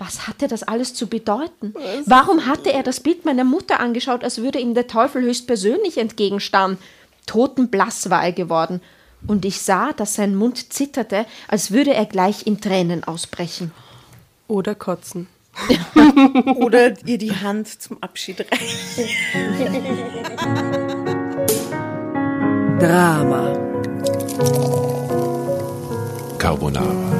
Was hatte das alles zu bedeuten? Warum hatte er das Bild meiner Mutter angeschaut, als würde ihm der Teufel höchstpersönlich entgegenstarren? Totenblass war er geworden. Und ich sah, dass sein Mund zitterte, als würde er gleich in Tränen ausbrechen. Oder kotzen. Oder ihr die Hand zum Abschied reichen. Drama. Carbonara.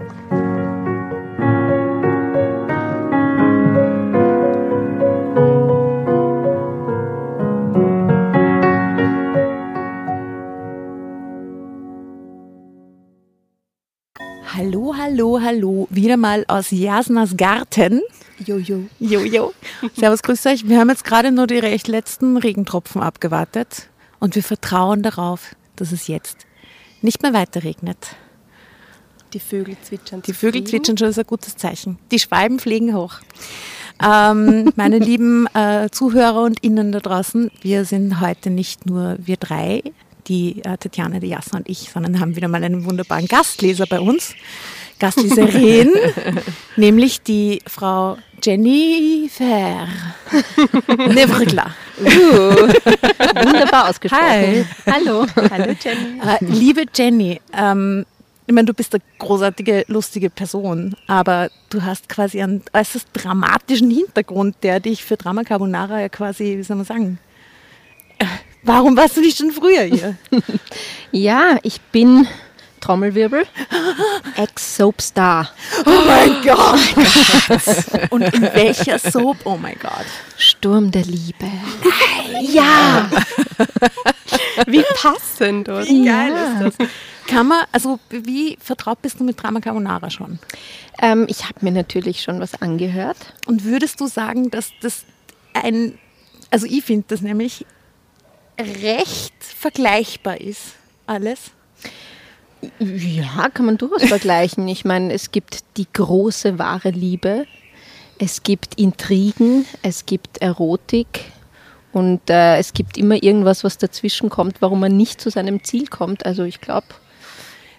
Hallo, hallo. Wieder mal aus Jasnas Garten. Jojo. Jojo. Servus, grüß euch. Wir haben jetzt gerade nur die recht letzten Regentropfen abgewartet und wir vertrauen darauf, dass es jetzt nicht mehr weiter regnet. Die Vögel zwitschern. Die Vögel zwitschern schon, ist ein gutes Zeichen. Die Schwalben fliegen hoch. Ähm, meine lieben äh, Zuhörer und Innen da draußen, wir sind heute nicht nur wir drei, die äh, Tatjana, die Jasna und ich, sondern haben wieder mal einen wunderbaren Gastleser bei uns. Gastleserin, nämlich die Frau Jennifer Nevrgla. Uh, wunderbar ausgesprochen. Hi. Hallo. Hallo Jenny. Äh, liebe Jenny, ähm, ich meine, du bist eine großartige, lustige Person, aber du hast quasi einen äußerst dramatischen Hintergrund, der dich für Drama Carbonara ja quasi, wie soll man sagen, äh, warum warst du nicht schon früher hier? Ja, ich bin Trommelwirbel, Ex-Soapstar. Oh mein Gott! Und in welcher Soap? Oh mein Gott. Sturm der Liebe. Ja, Wie passend, oder? Wie geil ist das? Kann man, also wie vertraut bist du mit Drama Carbonara schon? ähm, ich habe mir natürlich schon was angehört. Und würdest du sagen, dass das ein, also ich finde das nämlich recht vergleichbar ist, alles? Ja, kann man durchaus vergleichen. Ich meine, es gibt die große wahre Liebe, es gibt Intrigen, es gibt Erotik und äh, es gibt immer irgendwas, was dazwischen kommt, warum man nicht zu seinem Ziel kommt. Also ich glaube,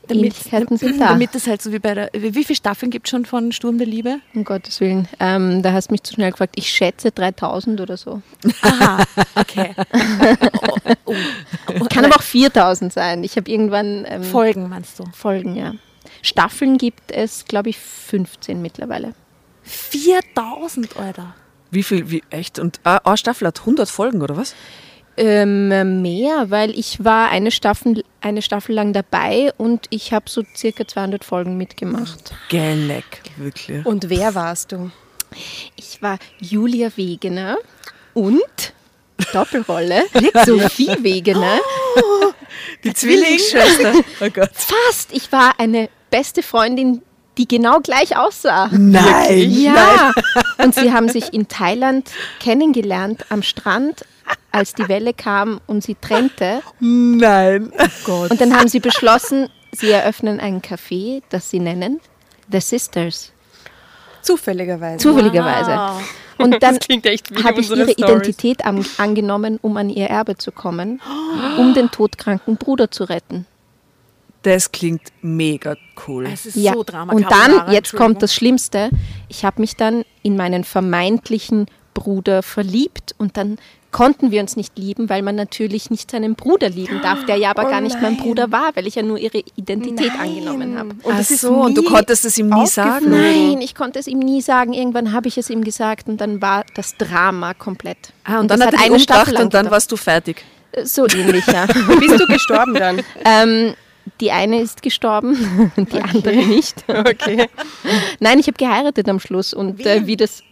Ähnlichkeiten sind da. Damit es halt so wie bei der, wie wie viele Staffeln gibt es schon von Sturm der Liebe? Um Gottes Willen. Ähm, da hast du mich zu schnell gefragt. Ich schätze 3000 oder so. Aha, okay. oh, oh. Kann aber auch 4000 sein. Ich habe irgendwann ähm, Folgen, meinst du? Folgen, ja. Staffeln gibt es, glaube ich, 15 mittlerweile. 4000, Alter. Wie viel, wie, echt? Und äh, eine Staffel hat 100 Folgen, oder was? Ähm, mehr, weil ich war eine Staffel, eine Staffel lang dabei und ich habe so circa 200 Folgen mitgemacht. Geleck, wirklich. Und wer warst du? Ich war Julia Wegener und Doppelrolle Sophie Wegener. Die Zwillingsschwester. Oh Gott. Fast, ich war eine beste Freundin, die genau gleich aussah. Nein. Ja, und sie haben sich in Thailand kennengelernt am Strand, als die Welle kam und sie trennte. Nein. Und dann haben sie beschlossen, sie eröffnen ein Café, das sie nennen The Sisters. Zufälligerweise. Zufälligerweise. Und dann Das klingt echt wie habe ich ihre Stories. Identität an, angenommen, um an ihr Erbe zu kommen, um den todkranken Bruder zu retten. Das klingt mega cool. Es ist Ja. so Drama Und dann, jetzt kommt das Schlimmste, ich habe mich dann in meinen vermeintlichen Bruder verliebt und dann konnten wir uns nicht lieben, weil man natürlich nicht seinen Bruder lieben darf, der ja aber Oh gar nicht mein nein. Bruder war, weil ich ja nur ihre Identität Nein. angenommen habe. Und Ach das ist so, und du nie konntest es ihm nie sagen? Nein, ich konnte es ihm nie sagen. Irgendwann habe ich es ihm gesagt und dann war das Drama komplett. Ah, und, dann das hat er umgebracht Staffel und dann warst du fertig. so ähnlich, ja. Bist du gestorben dann? ähm, die eine ist gestorben, die andere nicht. Okay. Nein, ich habe geheiratet am Schluss und äh, wie das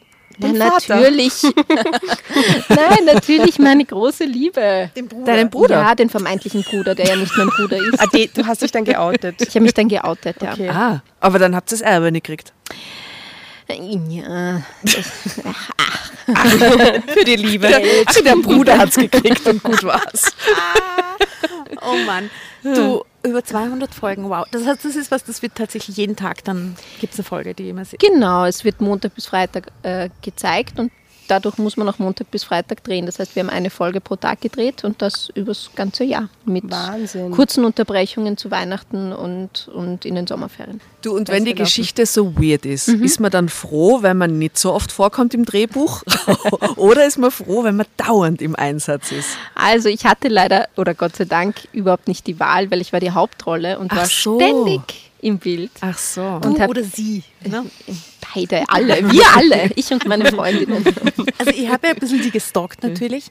Na, Vater? natürlich. Nein, natürlich meine große Liebe. Deinen Bruder? Ja, den vermeintlichen Bruder, der ja nicht mein Bruder ist. Ah, die, du hast dich dann geoutet. Ich habe mich dann geoutet, ja. Okay. Ah, aber dann habt ihr das Erbe nicht gekriegt. Ja, Für die Liebe. Also der Bruder hat's gekriegt und gut war's. Oh Mann. Du, über 200 Folgen, wow. Das heißt, das ist was, das wird tatsächlich jeden Tag, dann gibt es eine Folge, die immer sieht. genau. Es wird Montag bis Freitag äh, gezeigt und dadurch muss man auch Montag bis Freitag drehen. Das heißt, wir haben eine Folge pro Tag gedreht und das übers ganze Jahr mit Wahnsinn. kurzen Unterbrechungen zu Weihnachten und, und in den Sommerferien. Du, und wenn die gelaufen. Geschichte so weird ist, ist man dann froh, wenn man nicht so oft vorkommt im Drehbuch? Oder ist man froh, wenn man dauernd im Einsatz ist? Also ich hatte leider, oder Gott sei Dank, überhaupt nicht die Wahl, weil ich war die Hauptrolle und Ach war so. ständig im Bild. Ach so. Und Du hab- oder sie. Ne? Beide, alle, wir alle, ich und meine Freundinnen. Also ich habe ja ein bisschen die gestalkt natürlich.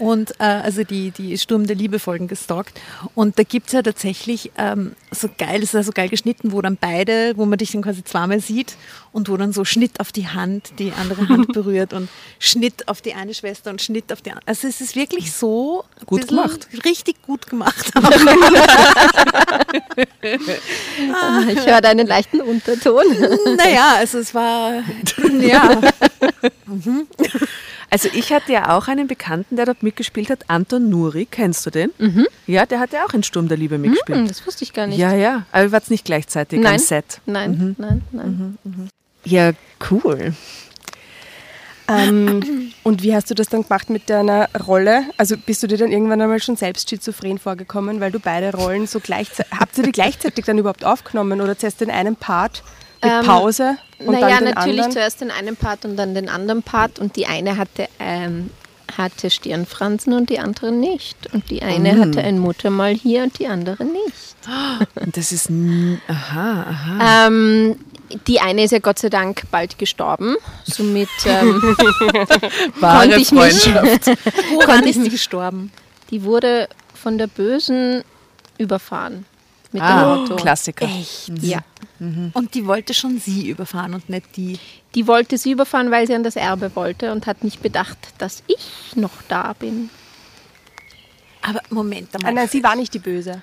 Und äh, also die, die Sturm der Liebe Folgen gestalkt. Und da gibt es ja tatsächlich ähm, so geil, es ist ja so geil geschnitten, wo dann beide, wo man dich dann quasi zweimal sieht und wo dann so Schnitt auf die Hand, die andere Hand berührt und Schnitt auf die eine Schwester und Schnitt auf die andere. Also es ist wirklich so Gut gemacht. Richtig gut gemacht. Ich höre einen leichten Unterton. naja, also es war, ja, Also ich hatte ja auch einen Bekannten, der dort mitgespielt hat, Anton Nuri, kennst du den? Ja, der hat ja auch in Sturm der Liebe mitgespielt. Hm, Das wusste ich gar nicht. Ja, ja, aber ihr wart nicht gleichzeitig nein, am Set. nein, nein, nein. Ja, cool. Ähm, und wie hast du das dann gemacht mit deiner Rolle? Also bist du dir dann irgendwann einmal schon selbst schizophren vorgekommen, weil du beide Rollen so gleichzeitig. Habt ihr die gleichzeitig dann überhaupt aufgenommen oder zuerst den einen Part mit Ähm, Pause und naja, dann den natürlich anderen? zuerst den einen Part und dann den anderen Part und die eine hatte, ähm, hatte Stirnfransen und die andere nicht. Und die eine Mm. hatte ein Muttermal hier und die andere nicht. Und das ist, n- aha, aha. Ähm, die eine ist ja Gott sei Dank bald gestorben. Somit ähm, konnte ich mich, woran konnte ich ist sie mich, gestorben? die wurde von der Bösen überfahren mit Ah, dem Auto. Klassiker. Echt? Ja. Und die wollte schon sie überfahren und nicht die. Die wollte sie überfahren, weil sie an das Erbe wollte und hat nicht bedacht, dass ich noch da bin. Aber Moment Ah, einmal. nein, sie war nicht die Böse.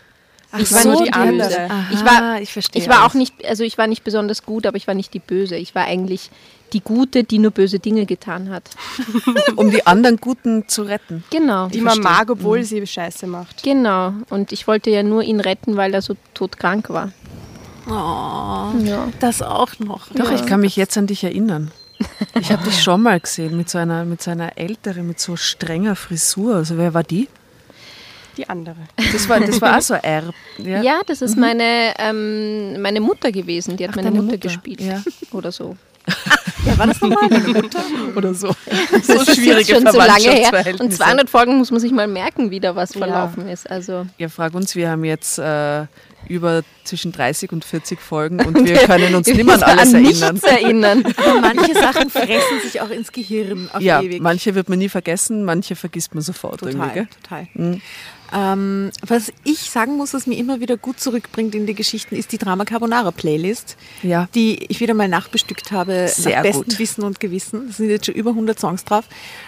ich so, war nicht die die andere. Aha, ich war, ich verstehe Ich war auch nicht, also ich war nicht besonders gut, aber ich war nicht die Böse. Ich war eigentlich die Gute, die nur böse Dinge getan hat. Um die anderen Guten zu retten. Genau. Die man mag, obwohl Mhm. sie Scheiße macht. Genau. Und ich wollte ja nur ihn retten, weil er so todkrank war. Oh, Ja. das auch noch. Doch, ich kann mich jetzt an dich erinnern. Ich habe dich schon mal gesehen mit so einer, mit so einer älteren, mit so strenger Frisur. Also wer war die? Die andere. Das war, das war auch so ein Erb. Ja. Ja, das ist meine, ähm, meine Mutter gewesen. Die hat Ach, meine Mutter, Mutter. gespielt. Ja. Oder so. Ja, war das nochmal deine Mutter? Oder so. Das So ist schwierige schon so lange her. Und Verwandtschaftsverhältnisse. 200 Folgen muss man sich mal merken, wie da was Ja. verlaufen ist. Also Ja, frag uns, wir haben jetzt äh, über zwischen 30 und 40 Folgen und wir können uns nicht mehr an alles an erinnern. erinnern. Aber manche Sachen fressen sich auch ins Gehirn auf Ja, ewig. manche wird man nie vergessen, manche vergisst man sofort irgendwie. Total, Gell? total. Mhm. Ähm, was ich sagen muss, was mir immer wieder gut zurückbringt in die Geschichten, ist die Drama Carbonara Playlist, Ja. die ich wieder mal nachbestückt habe Sehr nach bestem gut. Wissen und Gewissen. Es sind jetzt schon über 100 Songs drauf.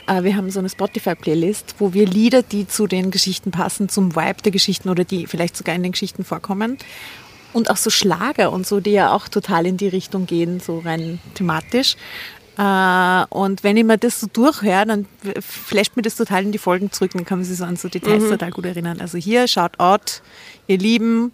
Äh, wir haben so eine Spotify-Playlist, wo wir Lieder, die zu den Geschichten passen, zum Vibe der Geschichten oder die vielleicht sogar in den Geschichten vorkommen. Und auch so Schlager und so, die ja auch total in die Richtung gehen, so rein thematisch. Äh, und wenn ich mir das so durchhöre, dann flasht mir das total in die Folgen zurück. Dann kann man sich so an so Details total gut erinnern. Also hier, schaut out, ihr Lieben,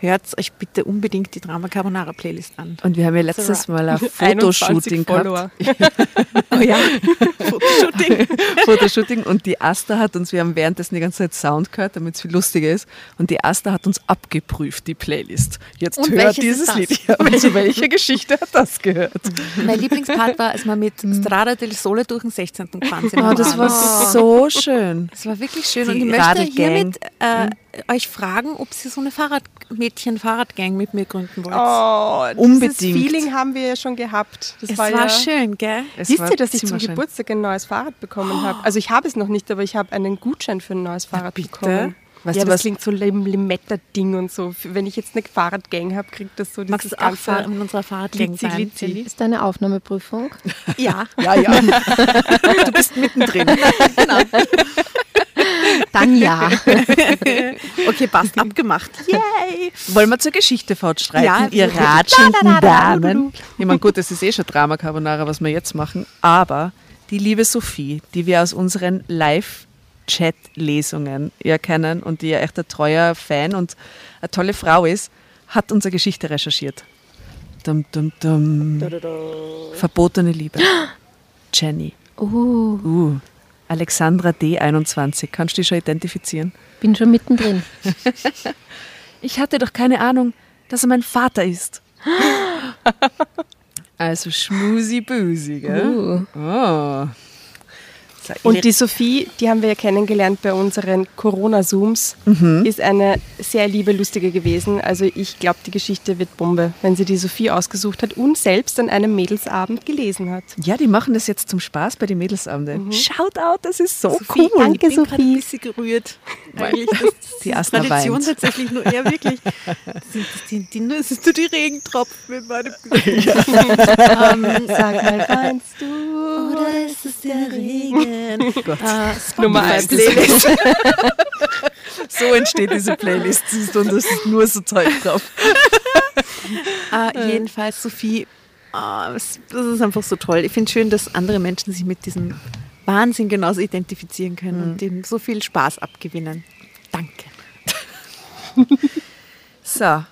hört euch bitte unbedingt die Drama Carbonara Playlist an. Und wir haben ja letztes Mal ein 21 Fotoshooting gehabt. Follower. Oh ja, Fotoshooting. Fotoshooting. Und die Asta hat uns, wir haben währenddessen die ganze Zeit Sound gehört, damit es viel lustiger ist. Und die Asta hat uns abgeprüft, die Playlist. Jetzt Und hört dieses? Lied. Ja, zu welcher Geschichte hat das gehört? Mein Lieblingspart war, als wir mit Strada del Sole durch den 16. gefahren sind. Oh, das war so schön. Das war wirklich schön. Die und ich möchte hiermit äh, euch fragen, ob ihr so eine Fahrrad Mädchen-Fahrradgang mit mir gründen wollt. Oh, Unbedingt. Dieses Feeling haben wir ja schon gehabt. Das es war, war, ja, schön, gell? Wisst ihr, dass ich zum schön. Geburtstag ein neues Fahrrad bekommen habe? Also ich habe es noch nicht, aber ich habe einen Gutschein für ein neues Fahrrad bekommen. Weißt ja, du das was? klingt so Lim Limetta-Ding und so. Wenn ich jetzt eine Fahrradgang habe, kriegt das so dieses Magst ganze fahren in unserer Fahrradgang Glitzi, sein? Glitzi. Ist eine Aufnahmeprüfung? Ja. Ja, ja. Du bist mittendrin. Dann ja. Okay, passt, abgemacht. Yay! Wollen wir zur Geschichte fortschreiten, Ja, ihr ratschenden Damen? Ich meine, gut, das ist eh schon Drama Carbonara, was wir jetzt machen, aber die liebe Sophie, die wir aus unseren Live-Chat-Lesungen ja kennen und die ja echt ein treuer Fan und eine tolle Frau ist, hat unsere Geschichte recherchiert. Dum, dum, dum. Verbotene Liebe. Jenny. Oh, Uh. Alexandra D21. Kannst du dich schon identifizieren? bin schon mittendrin. Ich hatte doch keine Ahnung, dass er mein Vater ist. Also schmusi-busi, gell? Uh. Oh. So, Und die Sophie, die haben wir ja kennengelernt bei unseren Corona-Zooms, Mhm. ist eine sehr liebe, lustige gewesen. Also ich glaube, die Geschichte wird Bombe, wenn sie die Sophie ausgesucht hat und selbst an einem Mädelsabend gelesen hat. ja, die machen das jetzt zum Spaß bei den Mädelsabende. Shout out, das ist so Sophie, cool. ich bin gerade ein bisschen gerührt. Eigentlich, das, das Die ist Astrid Tradition weint. tatsächlich nur eher wirklich. Das sind, das sind, die, das sind nur die Regentropfen in meinem Gesicht. ähm, Sag mal, weinst du? oder ist es der Regen? Gott. Äh, Nummer Spotify eins. Playlist. So entsteht diese Playlist. Siehst du, Und das ist nur so Zeug drauf. Äh, jedenfalls, Sophie, ah, es- das ist einfach so toll. Ich finde es schön, dass andere Menschen sich mit diesem Wahnsinn genauso identifizieren können und dem so viel Spaß abgewinnen. Danke. So,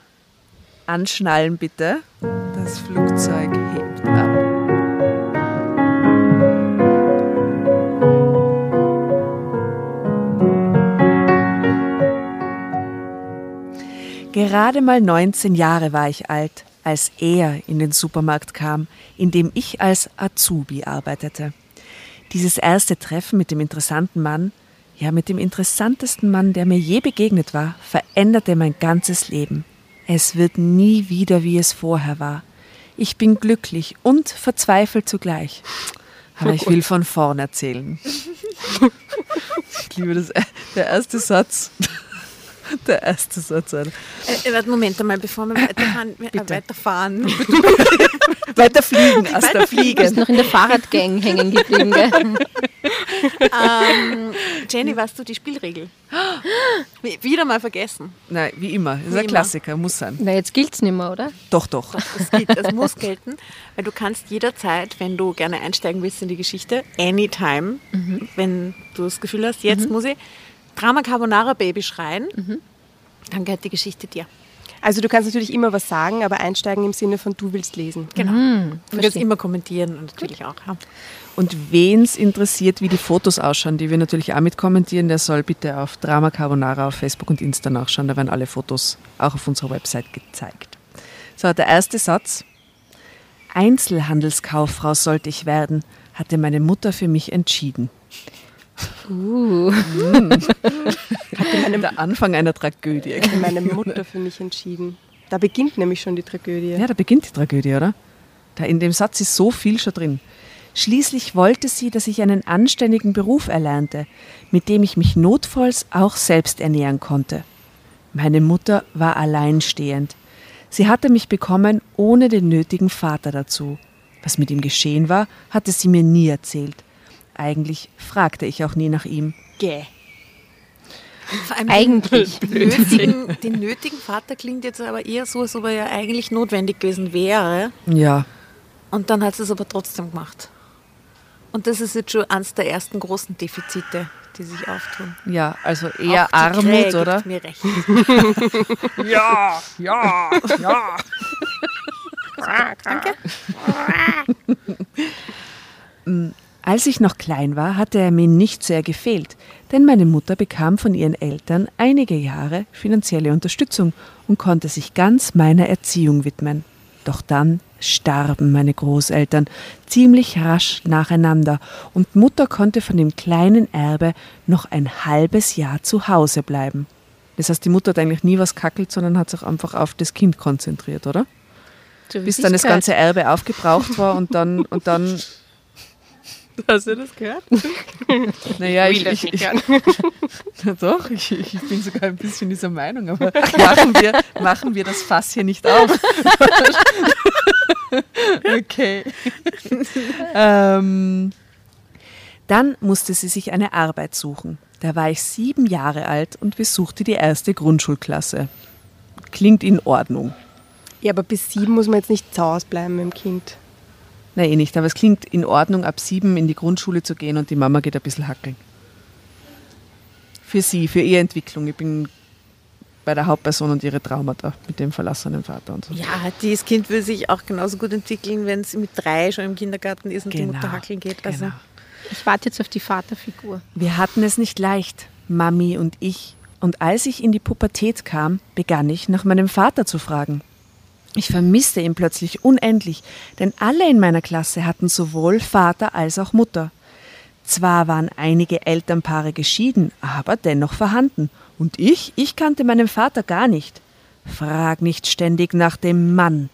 anschnallen bitte. Das Flugzeug hebt Gerade mal 19 Jahre war ich alt, als er in den Supermarkt kam, in dem ich als Azubi arbeitete. Dieses erste Treffen mit dem interessanten Mann, ja mit dem interessantesten Mann, der mir je begegnet war, veränderte mein ganzes Leben. Es wird nie wieder, wie es vorher war. Ich bin glücklich und verzweifelt zugleich. Aber ich will von vorn erzählen. Ich liebe das. Der erste Satz. Der erste Satz. Alter. Äh, warte, Moment einmal, bevor wir weiterfahren. Äh, weiterfahren. Weiter fliegen, erst der Du bist noch in der Fahrradgang hängen geblieben, gell? ähm, Jenny, weißt du die Spielregel? Wie- Wieder mal vergessen. Nein, wie immer. Das ist Wie ein immer. Klassiker, muss sein. Na, jetzt gilt's nicht mehr, oder? Doch, doch. Das gilt, das muss gelten, weil du kannst jederzeit, wenn du gerne einsteigen willst in die Geschichte, anytime, wenn du das Gefühl hast, jetzt muss ich Drama Carbonara Baby schreien, dann gehört die Geschichte dir. Also du kannst natürlich immer was sagen, aber einsteigen im Sinne von du willst lesen. Genau. du kannst immer kommentieren und natürlich auch. Ja. Und wen es interessiert, wie die Fotos ausschauen, die wir natürlich auch mit kommentieren, der soll bitte auf Drama Carbonara auf Facebook und Insta nachschauen. Da werden alle Fotos auch auf unserer Website gezeigt. So, der erste Satz. Einzelhandelskauffrau sollte ich werden, hatte meine Mutter für mich entschieden. Uh. Der Anfang einer Tragödie. Hat meine Mutter für mich entschieden. Da beginnt nämlich schon die Tragödie. Ja, da beginnt die Tragödie, oder? Da in dem Satz ist so viel schon drin. Schließlich wollte sie, dass ich einen anständigen Beruf erlernte, mit dem ich mich notfalls auch selbst ernähren konnte. Meine Mutter war alleinstehend. Sie hatte mich bekommen ohne den nötigen Vater dazu. Was mit ihm geschehen war, hatte sie mir nie erzählt. Eigentlich fragte ich auch nie nach ihm. Gäh. Vor allem Eigentlich. Den nötigen, den nötigen Vater klingt jetzt aber eher so, als ob er ja eigentlich notwendig gewesen wäre. Ja, Und dann hat sie es aber trotzdem gemacht. Und das ist jetzt schon eines der ersten großen Defizite, die sich auftun. ja, also eher Auch die Krähe Armut, gibt oder? Mir recht. Ja, ja, ja. Danke. Als ich noch klein war, hatte er mir nicht sehr gefehlt, denn meine Mutter bekam von ihren Eltern einige Jahre finanzielle Unterstützung und konnte sich ganz meiner Erziehung widmen. Doch dann starben meine Großeltern ziemlich rasch nacheinander und Mutter konnte von dem kleinen Erbe noch ein halbes Jahr zu Hause bleiben. Das heißt, die Mutter hat eigentlich nie was kackelt, sondern hat sich einfach auf das Kind konzentriert, oder? Bis dann das ganze Erbe aufgebraucht war und dann und dann Hast du das gehört? naja, ich, ich, ich, Ja, Doch, ich, ich bin sogar ein bisschen dieser Meinung, aber machen wir, machen wir das Fass hier nicht auf. okay. ähm, dann musste sie sich eine Arbeit suchen. Da war ich sieben Jahre alt und besuchte die erste Grundschulklasse. Klingt in Ordnung. Ja, aber bis sieben muss man jetzt nicht zu Hause bleiben mit dem Kind. Na eh nicht, aber es klingt in Ordnung, ab sieben in die Grundschule zu gehen und die Mama geht ein bisschen hackeln. Für sie, für ihre Entwicklung. Ich bin bei der Hauptperson und ihre Traumata mit dem verlassenen Vater und so. Ja, dieses Kind will sich auch genauso gut entwickeln, wenn es mit drei schon im Kindergarten ist und die Genau, Mutter hackeln geht. Also, genau. Ich warte jetzt auf die Vaterfigur. Wir hatten es nicht leicht, Mami und ich. Und als ich in die Pubertät kam, begann ich nach meinem Vater zu fragen. Ich vermisste ihn plötzlich unendlich, denn alle in meiner Klasse hatten sowohl Vater als auch Mutter. Zwar waren einige Elternpaare geschieden, aber dennoch vorhanden. Und ich, ich kannte meinen Vater gar nicht. Frag nicht ständig nach dem Mann,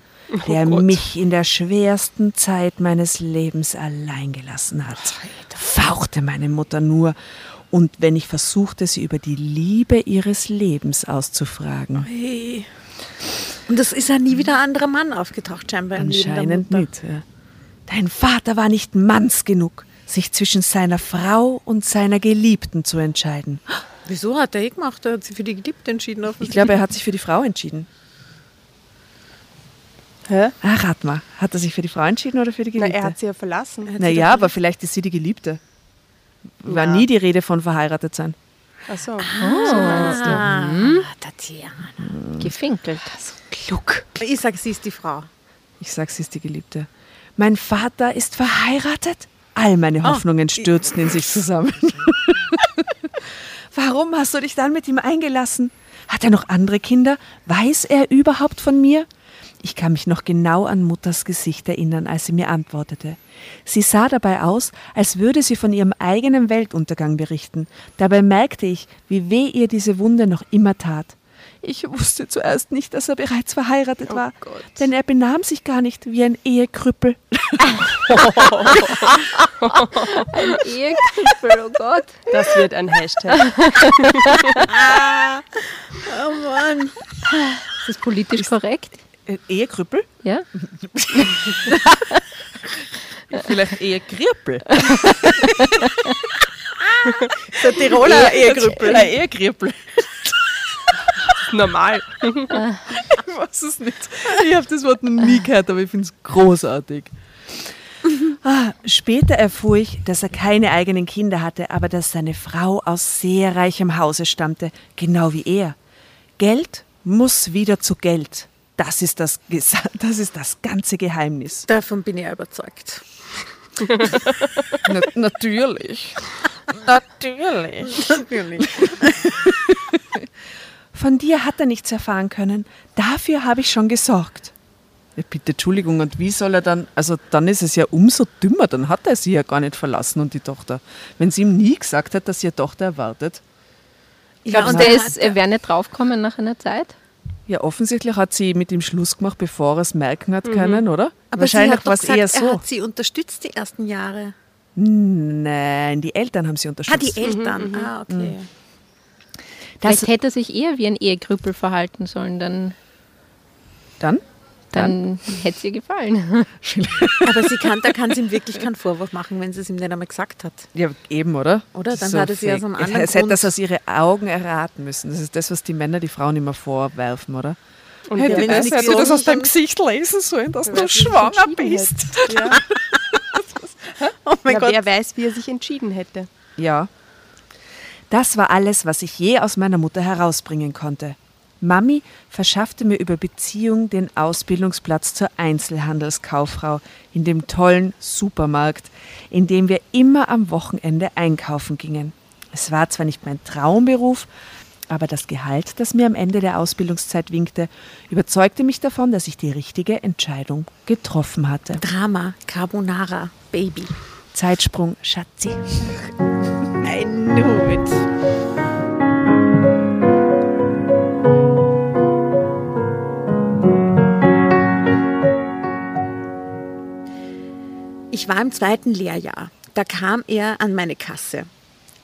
der mich in der schwersten Zeit meines Lebens allein gelassen hat. Fauchte meine Mutter nur. Und wenn ich versuchte, sie über die Liebe ihres Lebens auszufragen, hey. Und es ist ja nie wieder ein anderer Mann aufgetaucht, scheinbar anscheinend nicht. Ja. Dein Vater war nicht manns genug, sich zwischen seiner Frau und seiner Geliebten zu entscheiden. Wieso hat er eh gemacht? Er hat sich für die Geliebte entschieden. Ich glaube, er hat sich für die Frau entschieden. Hä? Ah, rat mal. Hat er sich für die Frau entschieden oder für die Na, Geliebte? er hat sie ja verlassen. naja, aber vielleicht ist sie die Geliebte. War Ja. nie die Rede von verheiratet sein. Ach so. Ah, Tatjana. Gefinkelt. Klug. Ich sage, sie ist die Frau. Ich sag, sie ist die Geliebte. Mein Vater ist verheiratet? All meine Hoffnungen stürzten in sich zusammen. Warum hast du dich dann mit ihm eingelassen? Hat er noch andere Kinder? Weiß er überhaupt von mir? Ich kann mich noch genau an Mutters Gesicht erinnern, als sie mir antwortete. Sie sah dabei aus, als würde sie von ihrem eigenen Weltuntergang berichten. Dabei merkte ich, wie weh ihr diese Wunde noch immer tat. Ich wusste zuerst nicht, dass er bereits verheiratet war, denn er benahm sich gar nicht wie ein Ehekrüppel. Ehekrüppel, oh Gott. Das wird ein Hashtag. Oh Mann. Ist das politisch korrekt? Äh, Ehekrüppel? Ja? Vielleicht Ehekrüppel. Der Tiroler Ehegrüppel. Ein Ehekrüppel. Normal. Ich weiß es nicht. Ich habe das Wort noch nie gehört, aber ich finde es großartig. Ah, später erfuhr ich, dass er keine eigenen Kinder hatte, aber dass seine Frau aus sehr reichem Hause stammte, genau wie er. Geld muss wieder zu Geld. Das ist das, das, ist das ganze Geheimnis. Davon bin ich überzeugt. Na, natürlich. Natürlich. Natürlich. Von dir hat er nichts erfahren können. Dafür habe ich schon gesorgt. Ja, bitte, Entschuldigung, und wie soll er dann, also dann ist es ja umso dümmer, dann hat er sie ja gar nicht verlassen und die Tochter. Wenn sie ihm nie gesagt hat, dass sie eine Tochter erwartet. Glaubst und ist, hat er wäre nicht draufgekommen nach einer Zeit? Ja, offensichtlich hat sie mit ihm Schluss gemacht, bevor er es merken hat können, oder? Aber Wahrscheinlich sie hat doch war es gesagt, eher Er so. hat sie unterstützt die ersten Jahre. Nein, die Eltern haben sie Ah, unterstützt. die Eltern. Ah, okay. Das- Vielleicht hätte er sich eher wie ein Ehekrüppel verhalten sollen, dann, Dann? Dann hätte es ihr gefallen. Aber sie kann, da kann sie ihm wirklich keinen Vorwurf machen, wenn sie es ihm nicht einmal gesagt hat. Ja, eben, oder? Oder? Das Dann ist hat er sie fake. aus einem anderen Es hätte das aus ihren Augen erraten müssen. Das ist das, was die Männer die Frauen immer vorwerfen, oder? Und wenn weiß, sie wer das aus deinem Gesicht lesen sollen, dass sich entschieden hätte. Ja. Oh mein Na, Gott. wer weiß, wie er sich entschieden hätte. Ja. Das war alles, was ich je aus meiner Mutter herausbringen konnte. Mami verschaffte mir über Beziehung den Ausbildungsplatz zur Einzelhandelskauffrau in dem tollen Supermarkt, in dem wir immer am Wochenende einkaufen gingen. Es war zwar nicht mein Traumberuf, aber das Gehalt, das mir am Ende der Ausbildungszeit winkte, überzeugte mich davon, dass ich die richtige Entscheidung getroffen hatte. Drama, Carbonara, Baby. Zeitsprung, Schatzi. I knew Ich war im zweiten Lehrjahr. Da kam er an meine Kasse.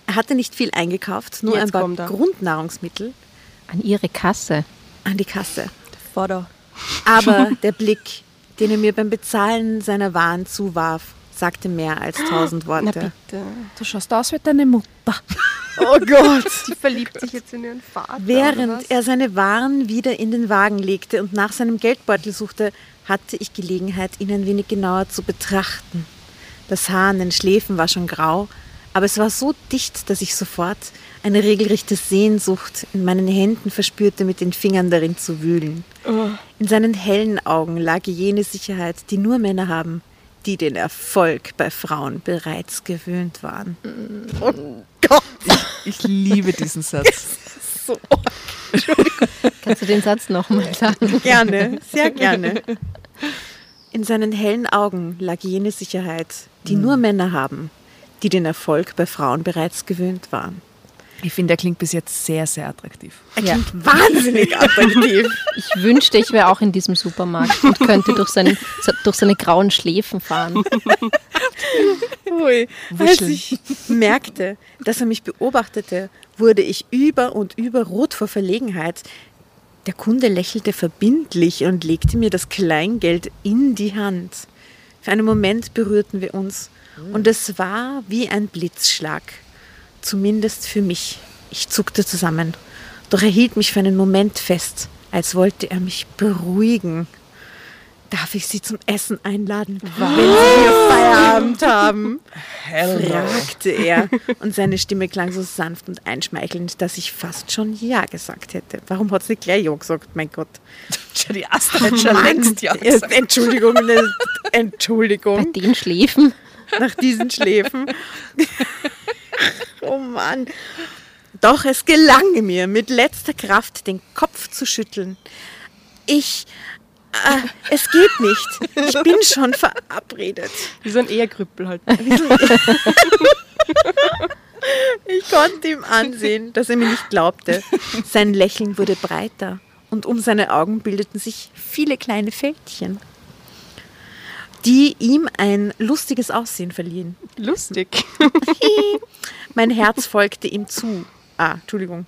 Er hatte nicht viel eingekauft, nur Jetzt ein paar. Grundnahrungsmittel An ihre Kasse. an die Kasse. Vater. Aber der Blick, den er mir beim Bezahlen seiner Waren zuwarf, sagte mehr als tausend Na Worte. bitte. Du schaust aus wie deine Mutter. Oh Gott. Die verliebt sich jetzt in ihren Vater. Während er seine Waren wieder in den Wagen legte und nach seinem Geldbeutel suchte, hatte ich Gelegenheit, ihn ein wenig genauer zu betrachten. Das Haar an den Schläfen war schon grau, aber es war so dicht, dass ich sofort eine regelrechte Sehnsucht in meinen Händen verspürte, mit den Fingern darin zu wühlen. In seinen hellen Augen lag jene Sicherheit, die nur Männer haben, die den Erfolg bei Frauen bereits gewöhnt waren. Oh Gott! Ich liebe diesen Satz. Kannst du den Satz nochmal sagen? Gerne, sehr gerne. In seinen hellen Augen lag jene Sicherheit, die nur Männer haben, die den Erfolg bei Frauen bereits gewöhnt waren. Ich finde, er klingt bis jetzt sehr, sehr attraktiv. Er klingt wahnsinnig attraktiv. Ich wünschte, ich wäre auch in diesem Supermarkt und könnte durch, seinen, durch seine grauen Schläfen fahren. Ui. Als ich merkte, dass er mich beobachtete, wurde ich über und über rot vor Verlegenheit. Der Kunde lächelte verbindlich und legte mir das Kleingeld in die Hand. Für einen Moment berührten wir uns und es war wie ein Blitzschlag. Zumindest für mich. Ich zuckte zusammen. Doch er hielt mich für einen Moment fest, als wollte er mich beruhigen. Darf ich Sie zum Essen einladen, wenn Sie hier Feierabend haben? fragte er. Und seine Stimme klang so sanft und einschmeichelnd, dass ich fast schon Ja gesagt hätte. Warum hat sie nicht gleich Ja gesagt? Mein Gott. Die Asta hat schon längst ja Äh, Entschuldigung, ne, Bei Entschuldigung, den Schläfen. nach diesen Schläfen. oh Mann. Doch es gelang mir, mit letzter Kraft den Kopf zu schütteln. Ich. Äh, es geht nicht. Ich bin schon verabredet. Wie so ein Ehekrüppel halt. Ich konnte ihm ansehen, dass er mir nicht glaubte. Sein Lächeln wurde breiter und um seine Augen bildeten sich viele kleine Fältchen, die ihm ein lustiges Aussehen verliehen. Lustig. Mein Herz folgte ihm zu. Ah, Entschuldigung.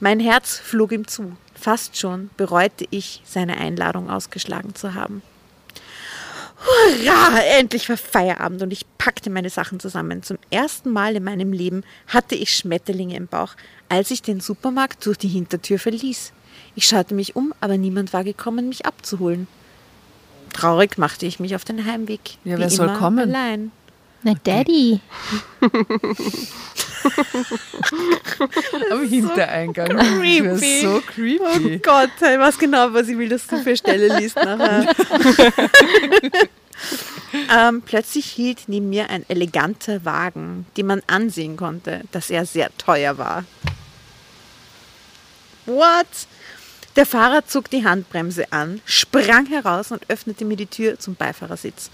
Mein Herz flog ihm zu. Fast schon bereute ich, seine Einladung ausgeschlagen zu haben. Hurra! Endlich war Feierabend und ich packte meine Sachen zusammen. Zum ersten Mal in meinem Leben hatte ich Schmetterlinge im Bauch, als ich den Supermarkt durch die Hintertür verließ. Ich schaute mich um, aber niemand war gekommen, mich abzuholen. Traurig machte ich mich auf den Heimweg. Ja, wie wer soll immer kommen? Allein. Na, Daddy. Am Hintereingang. creepy. Das ist so creepy. Gott, ich weiß genau, was ich will, dass du für Stelle liest nachher. ähm, plötzlich hielt neben mir ein eleganter Wagen, den man ansehen konnte, dass er sehr teuer war. What? Der Fahrer zog die Handbremse an, sprang heraus und öffnete mir die Tür zum Beifahrersitz.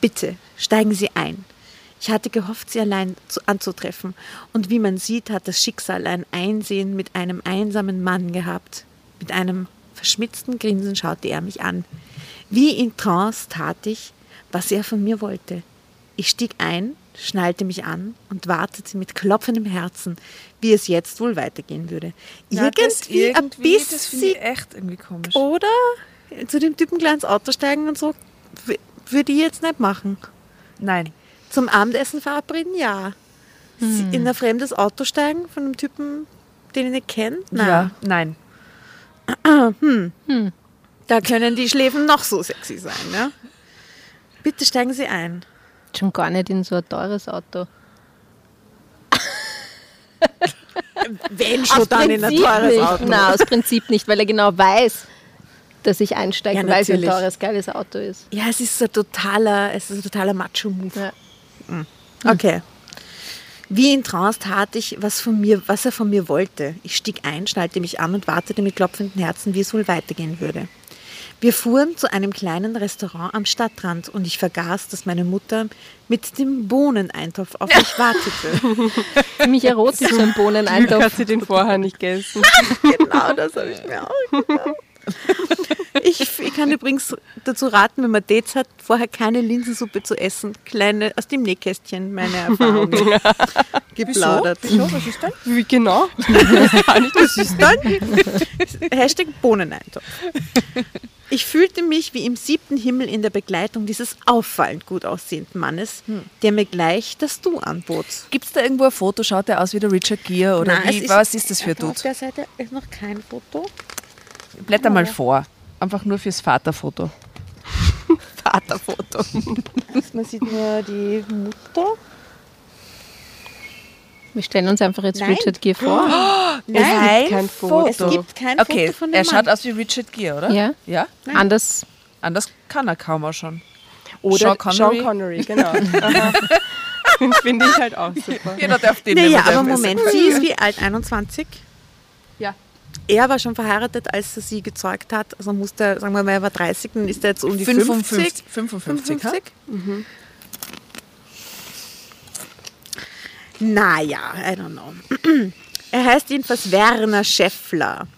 Bitte, steigen Sie ein. Ich hatte gehofft, Sie allein zu, anzutreffen, und wie man sieht, hat das Schicksal ein Einsehen mit einem einsamen Mann gehabt. Mit einem verschmitzten Grinsen schaute er mich an. Wie in Trance tat ich, was er von mir wollte. Ich stieg ein, schnallte mich an und wartete mit klopfendem Herzen, wie es jetzt wohl weitergehen würde. Ja, das irgendwie, ein Das finde ich bisschen, echt irgendwie komisch. oder? Zu dem Typen gleich ins Auto steigen und so, würde ich jetzt nicht machen. Nein. Zum Abendessen verabreden, ja. Sie In ein fremdes Auto steigen von einem Typen, den ich nicht kenne? Ja, nein. Da können die Schläfen noch so sexy sein, ja? Bitte steigen Sie ein. Schon gar nicht in so ein teures Auto. Wenn schon dann in ein teures nicht. Auto. Nein, aus Prinzip nicht, weil er genau weiß, dass ich einsteige, Ja, weil es ein teures, geiles Auto ist. Ja, es ist ein totaler, es ist ein totaler Macho-Move. Ja. Okay. Wie in Trance tat ich, was, von mir, was er von mir wollte. Ich stieg ein, schnallte mich an und wartete mit klopfenden Herzen, wie es wohl weitergehen würde. Wir fuhren zu einem kleinen Restaurant am Stadtrand und ich vergaß, dass meine Mutter mit dem Bohneneintopf auf mich wartete. Für mich erotisch so ein Bohneneintopf. hat sie den vorher nicht gegessen. genau, das habe ich mir auch gedacht. Ich, ich kann übrigens dazu raten, wenn man Dates hat, vorher keine Linsensuppe zu essen. Kleine, aus dem Nähkästchen, meine Erfahrungen. Geplaudert. Wieso? Was ist denn? Wie genau? Was ist dann? Hashtag Bohneneintopf. Ich fühlte mich wie im siebten Himmel in der Begleitung dieses auffallend gut aussehenden Mannes, der mir gleich das Du anbot. Gibt es da irgendwo ein Foto? Schaut der aus wie der Richard Gere? Oder Nein, wie, es was ist das für ein Auf Dude? der Seite ist noch kein Foto. Blätter mal vor. Einfach nur fürs Vaterfoto. Vaterfoto. Man sieht nur die Mutter. Wir stellen uns einfach jetzt Nein. Richard Gere vor. Nein, kein Foto. Es gibt kein Okay, Foto von dem er Mann. schaut aus wie Richard Gere, oder? Ja. Ja? Anders. Anders kann er kaum ausschauen. Oder Sean Connery. Sean Connery, genau. Finde ich halt auch super. Jeder darf den Naja, aber Moment, sie ist wie alt? 21? Ja. Er war schon verheiratet, als er sie gezeugt hat. Also musste, sagen wir mal, er war 30, dann ist er jetzt um die 55. 50. 55. 55? Naja, I don't know. Er heißt jedenfalls Werner Scheffler.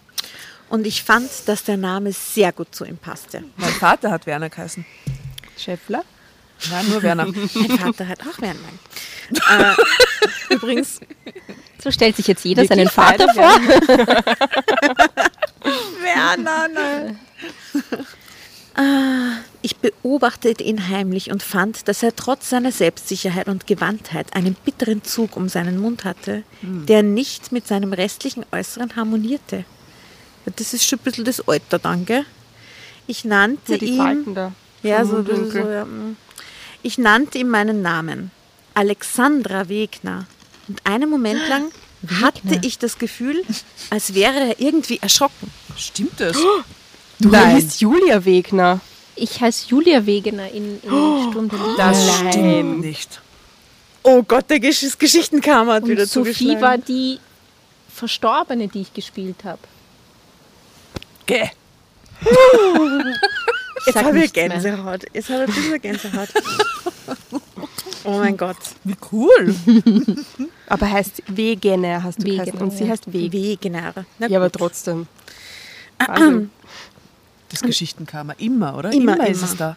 Und ich fand, dass der Name sehr gut zu ihm passte. Mein Vater hat Werner geheißen. Schäffler? Nein, nur Werner. Mein Vater hat auch Werner. äh, übrigens, So stellt sich jetzt jeder Wirklich seinen Vater vor. Werner, nein. Ah, Ich beobachtete ihn heimlich und fand, dass er trotz seiner Selbstsicherheit und Gewandtheit einen bitteren Zug um seinen Mund hatte, der nicht mit seinem restlichen Äußeren harmonierte. Das ist schon ein bisschen das Alter dann, gell? Ich nannte Ja, die ihm... Falten da. Ja, so, Dunkel. so ja. mm. Ich nannte ihm meinen Namen. Alexandra Wegner. Und einen Moment lang hatte ich das Gefühl, als wäre er irgendwie erschrocken. Stimmt das? Du Nein. heißt Julia Wegner. Ich heiße Julia Wegener in, in Stunde Liebe. Das Nein. stimmt nicht. Oh Gott, der Gesch Geschichtenkammer hat Und wieder Sophie zugeschlagen. war die Verstorbene, die ich gespielt habe. Geh. Jetzt habe ich nichts mehr. Gänsehaut. Jetzt habe ich ein bisschen Gänsehaut. oh mein Gott. Wie cool. Aber heißt Wegener hast du Wegener. Und sie heißt Weg. Wegener. Na Ja, aber trotzdem. Wahnsinn. Das Geschichtenkammer. Immer, oder? Immer, ist immer. es da.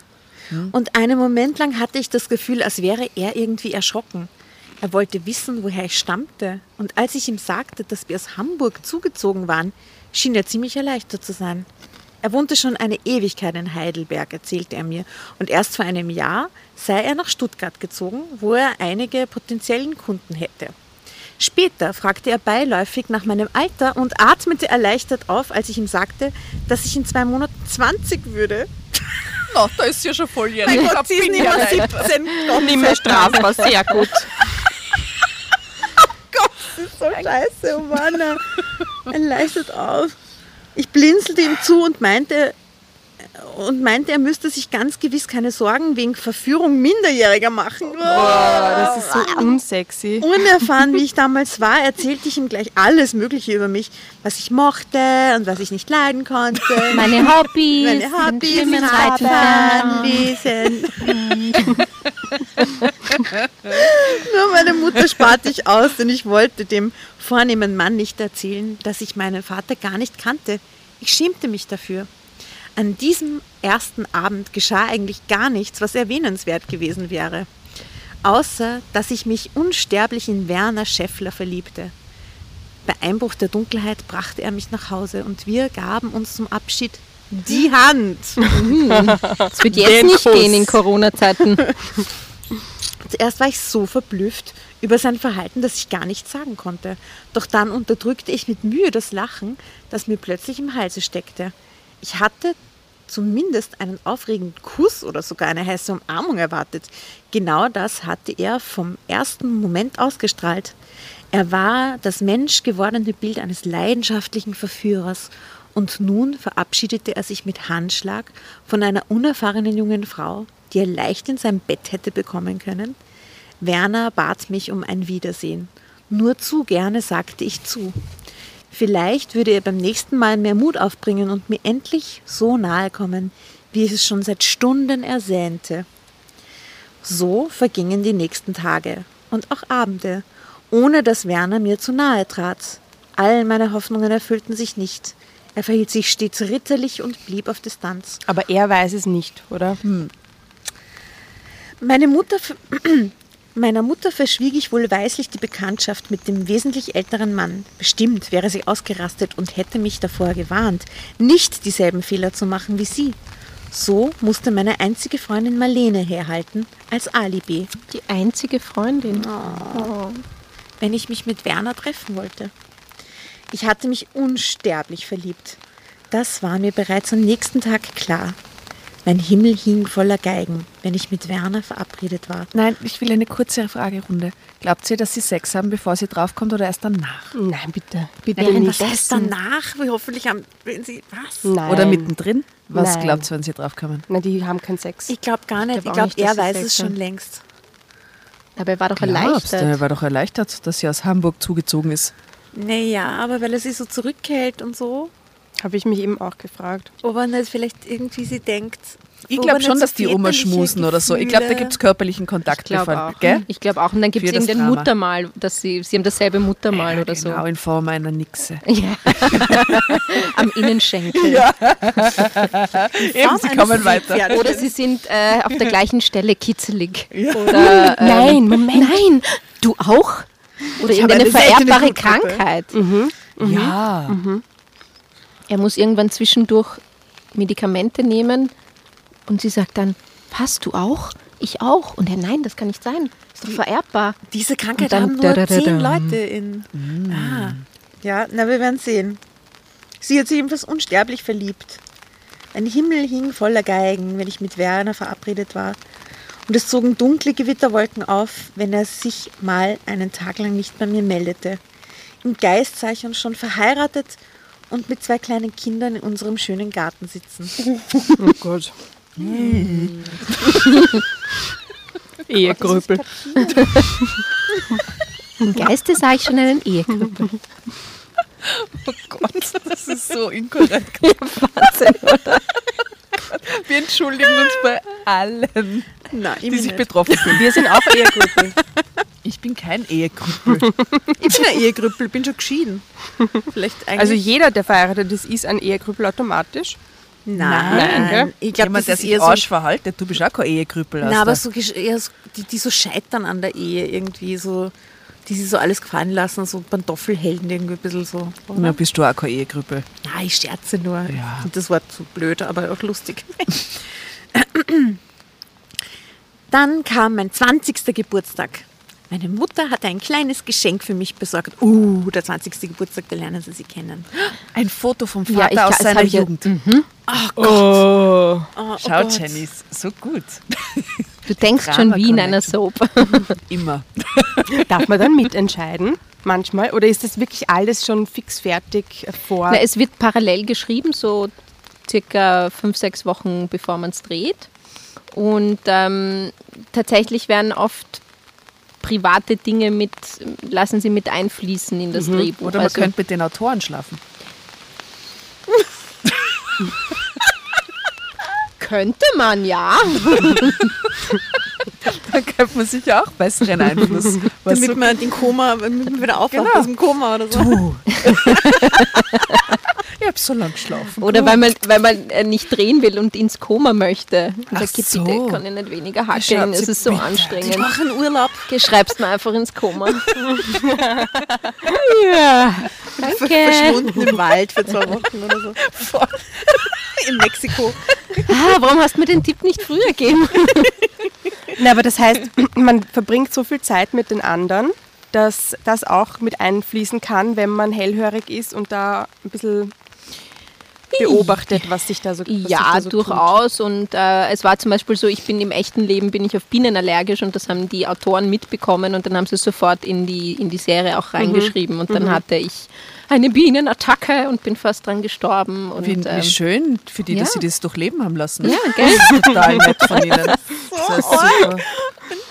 Und einen Moment lang hatte ich das Gefühl, als wäre er irgendwie erschrocken. Er wollte wissen, woher ich stammte. Und als ich ihm sagte, dass wir aus Hamburg zugezogen waren, schien er ziemlich erleichtert zu sein. Er wohnte schon eine Ewigkeit in Heidelberg, erzählte er mir. Und erst vor einem Jahr sei er nach Stuttgart gezogen, wo er einige potenziellen Kunden hätte. Später fragte er beiläufig nach meinem Alter und atmete erleichtert auf, als ich ihm sagte, dass ich in zwei Monaten 20 würde. No, da ist ja schon volljährig. Mein Ich Gott, sie ist nicht mehr nicht. 17. Gott Nicht mehr strafbar, sehr gut. so scheiße, oh Mann. Er leistet auf. Ich blinzelte ihm zu und meinte, und meinte, er müsste sich ganz gewiss keine Sorgen wegen Verführung Minderjähriger machen. Boah, das ist so unsexy. Unerfahren, wie ich damals war, erzählte ich ihm gleich alles Mögliche über mich, was ich mochte und was ich nicht leiden konnte. Meine Hobbys, Meine Hobbys, Reitern. Lesen. Nur meine Mutter sparte ich aus, denn ich wollte dem vornehmen Mann nicht erzählen, dass ich meinen Vater gar nicht kannte. Ich schämte mich dafür. An diesem ersten Abend geschah eigentlich gar nichts, was erwähnenswert gewesen wäre. Außer, dass ich mich unsterblich in Werner Scheffler verliebte. Bei Einbruch der Dunkelheit brachte er mich nach Hause und wir gaben uns zum Abschied die Hand. Das wird jetzt Den nicht Kuss. gehen in Corona-Zeiten. Zuerst war ich so verblüfft über sein Verhalten, dass ich gar nichts sagen konnte. Doch dann unterdrückte ich mit Mühe das Lachen, das mir plötzlich im Halse steckte. Ich hatte zumindest einen aufregenden Kuss oder sogar eine heiße Umarmung erwartet. Genau das hatte er vom ersten Moment ausgestrahlt. Er war das menschgewordene Bild eines leidenschaftlichen Verführers und nun verabschiedete er sich mit Handschlag von einer unerfahrenen jungen Frau, die er leicht in sein Bett hätte bekommen können. Werner bat mich um ein Wiedersehen. Nur zu gerne sagte ich zu. Vielleicht würde er beim nächsten Mal mehr Mut aufbringen und mir endlich so nahe kommen, wie ich es schon seit Stunden ersehnte. So vergingen die nächsten Tage und auch Abende, ohne dass Werner mir zu nahe trat. All meine Hoffnungen erfüllten sich nicht. Er verhielt sich stets ritterlich und blieb auf Distanz. Aber er weiß es nicht, oder? Meine Mutter, meiner Mutter verschwieg ich wohl weislich die Bekanntschaft mit dem wesentlich älteren Mann. Bestimmt wäre sie ausgerastet und hätte mich davor gewarnt, nicht dieselben Fehler zu machen wie sie. So musste meine einzige Freundin Marlene herhalten als Alibi, Die einzige Freundin. wenn ich mich mit Werner treffen wollte. Ich hatte mich unsterblich verliebt. Das war mir bereits am nächsten Tag klar. Mein Himmel hing voller Geigen, wenn ich mit Werner verabredet war. Nein, ich will eine kurze Fragerunde. Glaubt ihr, dass sie Sex haben, bevor sie draufkommt oder erst danach? Nein, bitte. Bitte Nein, nicht. was heißt danach? Wie hoffentlich haben wenn sie was? Nein. Oder mittendrin? Was Nein. glaubt ihr, wenn sie draufkommen? Nein, die haben keinen Sex. Ich glaube gar nicht. Ich glaub glaube, dass er weiß Sex es schon haben. längst. Aber er war doch Glaubst du? erleichtert. Er war doch erleichtert, dass sie aus Hamburg zugezogen ist. Naja, aber weil er sie so zurückhält und so. Habe ich mich eben auch gefragt. Ob er nicht vielleicht irgendwie sie denkt. Ich glaube schon, dass so die Oma väterliche schmusen oder so. Ich glaube, da gibt es körperlichen Kontakt. Ich glaube auch. Ich glaube auch. Und dann gibt es das irgendein Drama. Muttermal, dass sie, sie haben dasselbe Muttermal oder so. Genau, in Form einer Nixe. Ja. Am Innenschenkel. Eben, sie kommen weiter. Oder sie sind äh, auf der gleichen Stelle kitzelig. Oder, ähm, Nein, Moment. Nein, du auch? Oder Ich habe irgendeine vererbbare. Krankheit. Ja. Er muss irgendwann zwischendurch Medikamente nehmen und sie sagt dann, was, du auch? Ich auch. Und er, nein, das kann nicht sein. Ist doch vererbbar. Diese Krankheit dann haben nur zehn Leute in. Ah. Ja, na, wir werden sehen. Sie hat sich ebenfalls unsterblich verliebt. Ein Himmel hing voller Geigen, wenn ich mit Werner verabredet war. Und es zogen dunkle Gewitterwolken auf, wenn er sich mal einen Tag lang nicht bei mir meldete. Im Geist sah ich uns schon verheiratet und mit zwei kleinen Kindern in unserem schönen Garten sitzen. Oh Gott. Ehegrüppel. Im Geiste sah ich schon einen Ehekrüppel. Oh Gott, das ist so inkorrekt. Wahnsinn, oder? Wir entschuldigen uns bei allen, Nein, die sich betroffen fühlen. Wir sind auch Ehegrüppel. Ich bin kein Ehekrüppel. Ich bin ein Ehegrüppel, bin schon geschieden. Vielleicht eigentlich. Also jeder, der verheiratet ist, ist ein Ehegrüppel automatisch. Nein, Nein, gell? ich glaube, Jemand, das der ist sich eher so Arsch verhaltet, du bist auch kein Ehekrüppel. Na, aus aber so die, die so scheitern an der Ehe irgendwie, so, die sich so alles gefallen lassen, so Pantoffelhelden irgendwie ein bisschen so. Oder? Na, bist du auch kein Ehekrüppel. Ja, ich scherze nur. Ja. Das Wort zu blöd, aber auch lustig. Dann kam mein 20. Geburtstag. Meine Mutter hatte ein kleines Geschenk für mich besorgt. Uh, der 20. Geburtstag, da lernen Sie sie kennen. Ein Foto vom Ja, Vater ich- aus seiner ich ja- Jugend. Oh. Oh, oh Schau, Gott. Jenny, so gut. Du denkst schon wie in einer Soap. Immer. Darf man dann mitentscheiden? Manchmal? Oder ist das wirklich alles schon fix fertig vor? Na, es wird parallel geschrieben, so circa fünf, sechs Wochen bevor man es dreht. Und ähm, tatsächlich werden oft private Dinge mit, lassen sie mit einfließen in das Drehbuch. Oder man Also- könnte mit den Autoren schlafen. könnte man, ja. Da könnte man sicher auch besseren Einfluss. Was Damit so, man den Koma, damit man wieder aufwacht Genau. aus dem Koma oder so. du. ich hab so lang geschlafen. Oder weil man, weil man äh, nicht drehen will und ins Koma möchte. Und Ach sagt, "Geh so. bitte, kann ich nicht weniger hackeln, es ist so bitte. anstrengend. Machen Urlaub. Geh, schreibst mir einfach ins Koma. ja, danke. Verschwunden im Wald für zwei Wochen oder so. In Mexiko. Ah, warum hast du mir den Tipp nicht früher gegeben? Na, aber das heißt, man verbringt so viel Zeit mit den anderen, dass das auch mit einfließen kann, wenn man hellhörig ist und da ein bisschen beobachtet, was sich da so was Ja, da so durchaus. Und äh, es war zum Beispiel so, ich bin im echten Leben bin ich auf Bienen allergisch und das haben die Autoren mitbekommen und dann haben sie es sofort in die, in die Serie auch reingeschrieben. Und dann hatte ich eine Bienenattacke und bin fast dran gestorben. Und, Wie, ähm, wie schön für die, dass ja. sie das durchleben haben lassen. Ja, gell? Total nett von ihnen. Das ist super.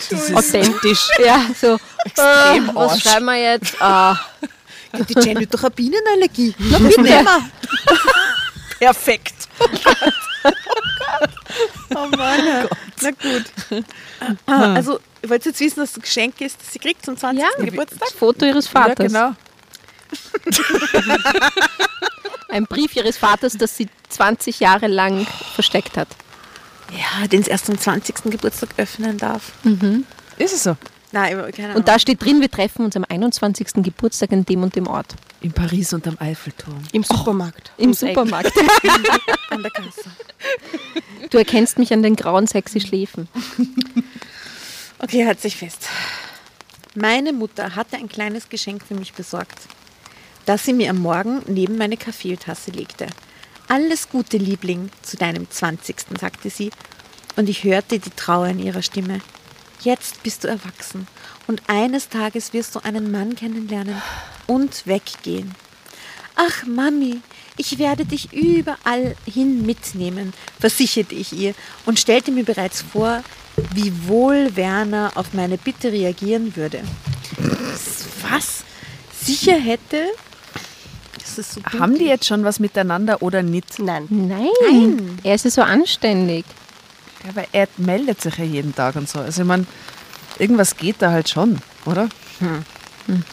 Das ist Authentisch. Ja, so. Extrem äh, was schreiben wir jetzt? Ah, Die Jenny hat doch eine Bienenallergie. Na bitte. perfekt. Oh Mann. Na gut. Ah, also, wollt ihr jetzt wissen, was das Geschenk ist, das sie kriegt zum 20. Ja. Geburtstag? das Foto ihres Ja, Vaters. genau. Ein Brief ihres Vaters, das sie 20 Jahre lang versteckt hat. Ja, den es erst am 20. Geburtstag öffnen darf. Ist es so? Nein, aber keine Ahnung. Und da steht drin, wir treffen uns am 21. Geburtstag an dem und dem Ort. In Paris und am Eiffelturm. Im Supermarkt. Im. Supermarkt. an der Kasse. Du erkennst mich an den grauen, sexy Schläfen. Okay, halt sich fest. Meine Mutter hatte ein kleines Geschenk für mich besorgt, das sie mir am Morgen neben meine Kaffeetasse legte. Alles Gute, Liebling, zu deinem 20. sagte sie, und ich hörte die Trauer in ihrer Stimme. Jetzt bist du erwachsen und eines Tages wirst du einen Mann kennenlernen und weggehen. Ach, Mami, ich werde dich überall hin mitnehmen, versicherte ich ihr und stellte mir bereits vor, wie wohl Werner auf meine Bitte reagieren würde. Was? Sicher hätte? Das ist so Haben die jetzt schon was miteinander oder nicht? Nein. Nein, er ist ja so anständig. Ja, weil er meldet sich ja jeden Tag und so. Also ich meine, irgendwas geht da halt schon, oder?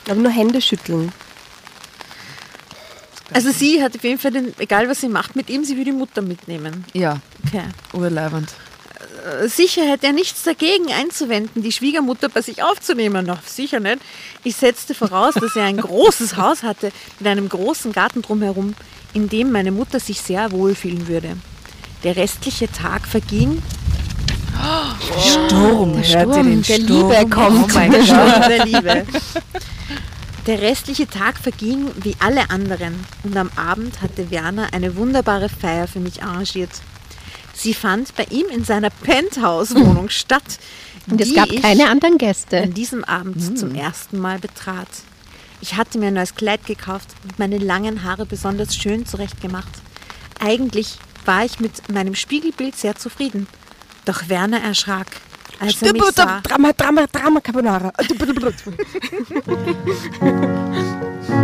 Aber nur Hände schütteln. Also sie hat auf jeden Fall, den, egal was sie macht mit ihm, sie will die Mutter mitnehmen. Ja, Okay. urleibend. Äh, Sicher hätte er nichts dagegen einzuwenden, die Schwiegermutter bei sich aufzunehmen. Noch sicher nicht. Ich setzte voraus, dass er ein großes Haus hatte mit einem großen Garten drumherum, in dem meine Mutter sich sehr wohlfühlen würde. Der restliche Tag verging. Sturm, Der hört Sturm den der Sturm? Liebe kommt. Oh mein Der Gott. Der Liebe. Der restliche Tag verging wie alle anderen und am Abend hatte Werner eine wunderbare Feier für mich arrangiert. Sie fand bei ihm in seiner Penthouse-Wohnung statt, Und es die gab ich keine anderen Gäste. an diesem Abend zum ersten Mal betrat. Ich hatte mir ein neues Kleid gekauft und meine langen Haare besonders schön zurechtgemacht. Eigentlich war ich mit meinem Spiegelbild sehr zufrieden. Doch Werner erschrak, als er mich sah. Drama, Drama, Drama Carbonara.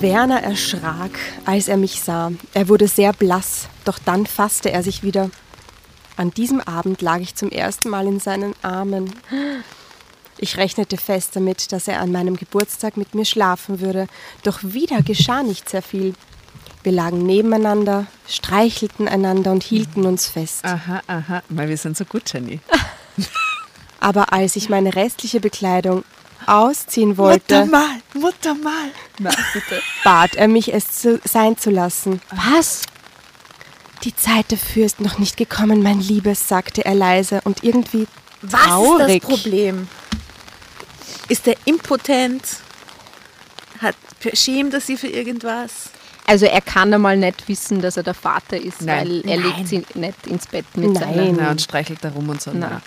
Werner erschrak, als er mich sah. Er wurde sehr blass, doch dann fasste er sich wieder. An diesem Abend lag ich zum ersten Mal in seinen Armen. Ich rechnete fest damit, dass er an meinem Geburtstag mit mir schlafen würde, doch wieder geschah nicht sehr viel. Wir lagen nebeneinander, streichelten einander und hielten uns fest. Aha, aha. Weil wir sind so gut, Jenny. Aber als ich meine restliche Bekleidung ausziehen wollte, mal, Mutter mal. Na, bitte. bat er mich, es zu, sein zu lassen. Was? Die Zeit dafür ist noch nicht gekommen, mein Liebes, sagte er leise und irgendwie Was traurig. ist das Problem? Ist er impotent? Hat, schämt er sich für irgendwas? Also er kann einmal nicht wissen, dass er der Vater ist, Nein. weil er Nein. legt sie nicht ins Bett mit Nein. seiner... Na, und streichelt da rum und so. Na.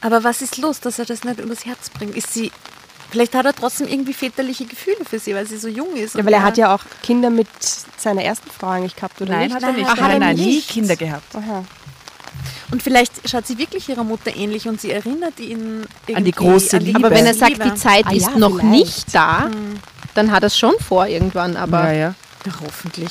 Aber was ist los, dass er das nicht übers Herz bringt? Ist sie. Vielleicht hat er trotzdem irgendwie väterliche Gefühle für sie, weil sie so jung ist. Ja, weil er hat ja auch Kinder mit seiner ersten Frau eigentlich gehabt, oder Nein, nicht? hat er nicht. Ach, hat er nein, nein, nie nicht. Kinder gehabt. Aha. Und vielleicht schaut sie wirklich ihrer Mutter ähnlich und sie erinnert ihn irgendwie große Liebe. Aber wenn er sagt, die Zeit Ah ist ja, noch vielleicht. nicht da, dann hat er es schon vor irgendwann, aber... Ja, ja. Ja, hoffentlich.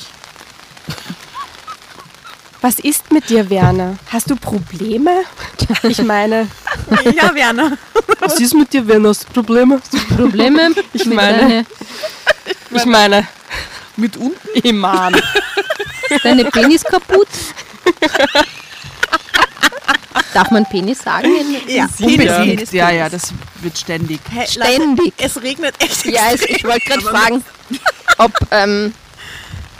Was ist mit dir, Werner? Hast du Probleme? Ich meine, Ja, Werner. was ist mit dir, Werner? Hast du Probleme? Probleme Ich mit meine- deine, Ich meine, Mit unten? ich meine. deine Penis kaputt? Darf man Penis sagen? Ja, Unbedingt. Ja, ja, das wird ständig. Hey, Ständig. Es regnet echt. Ja, also ich wollte gerade fragen, ob ähm,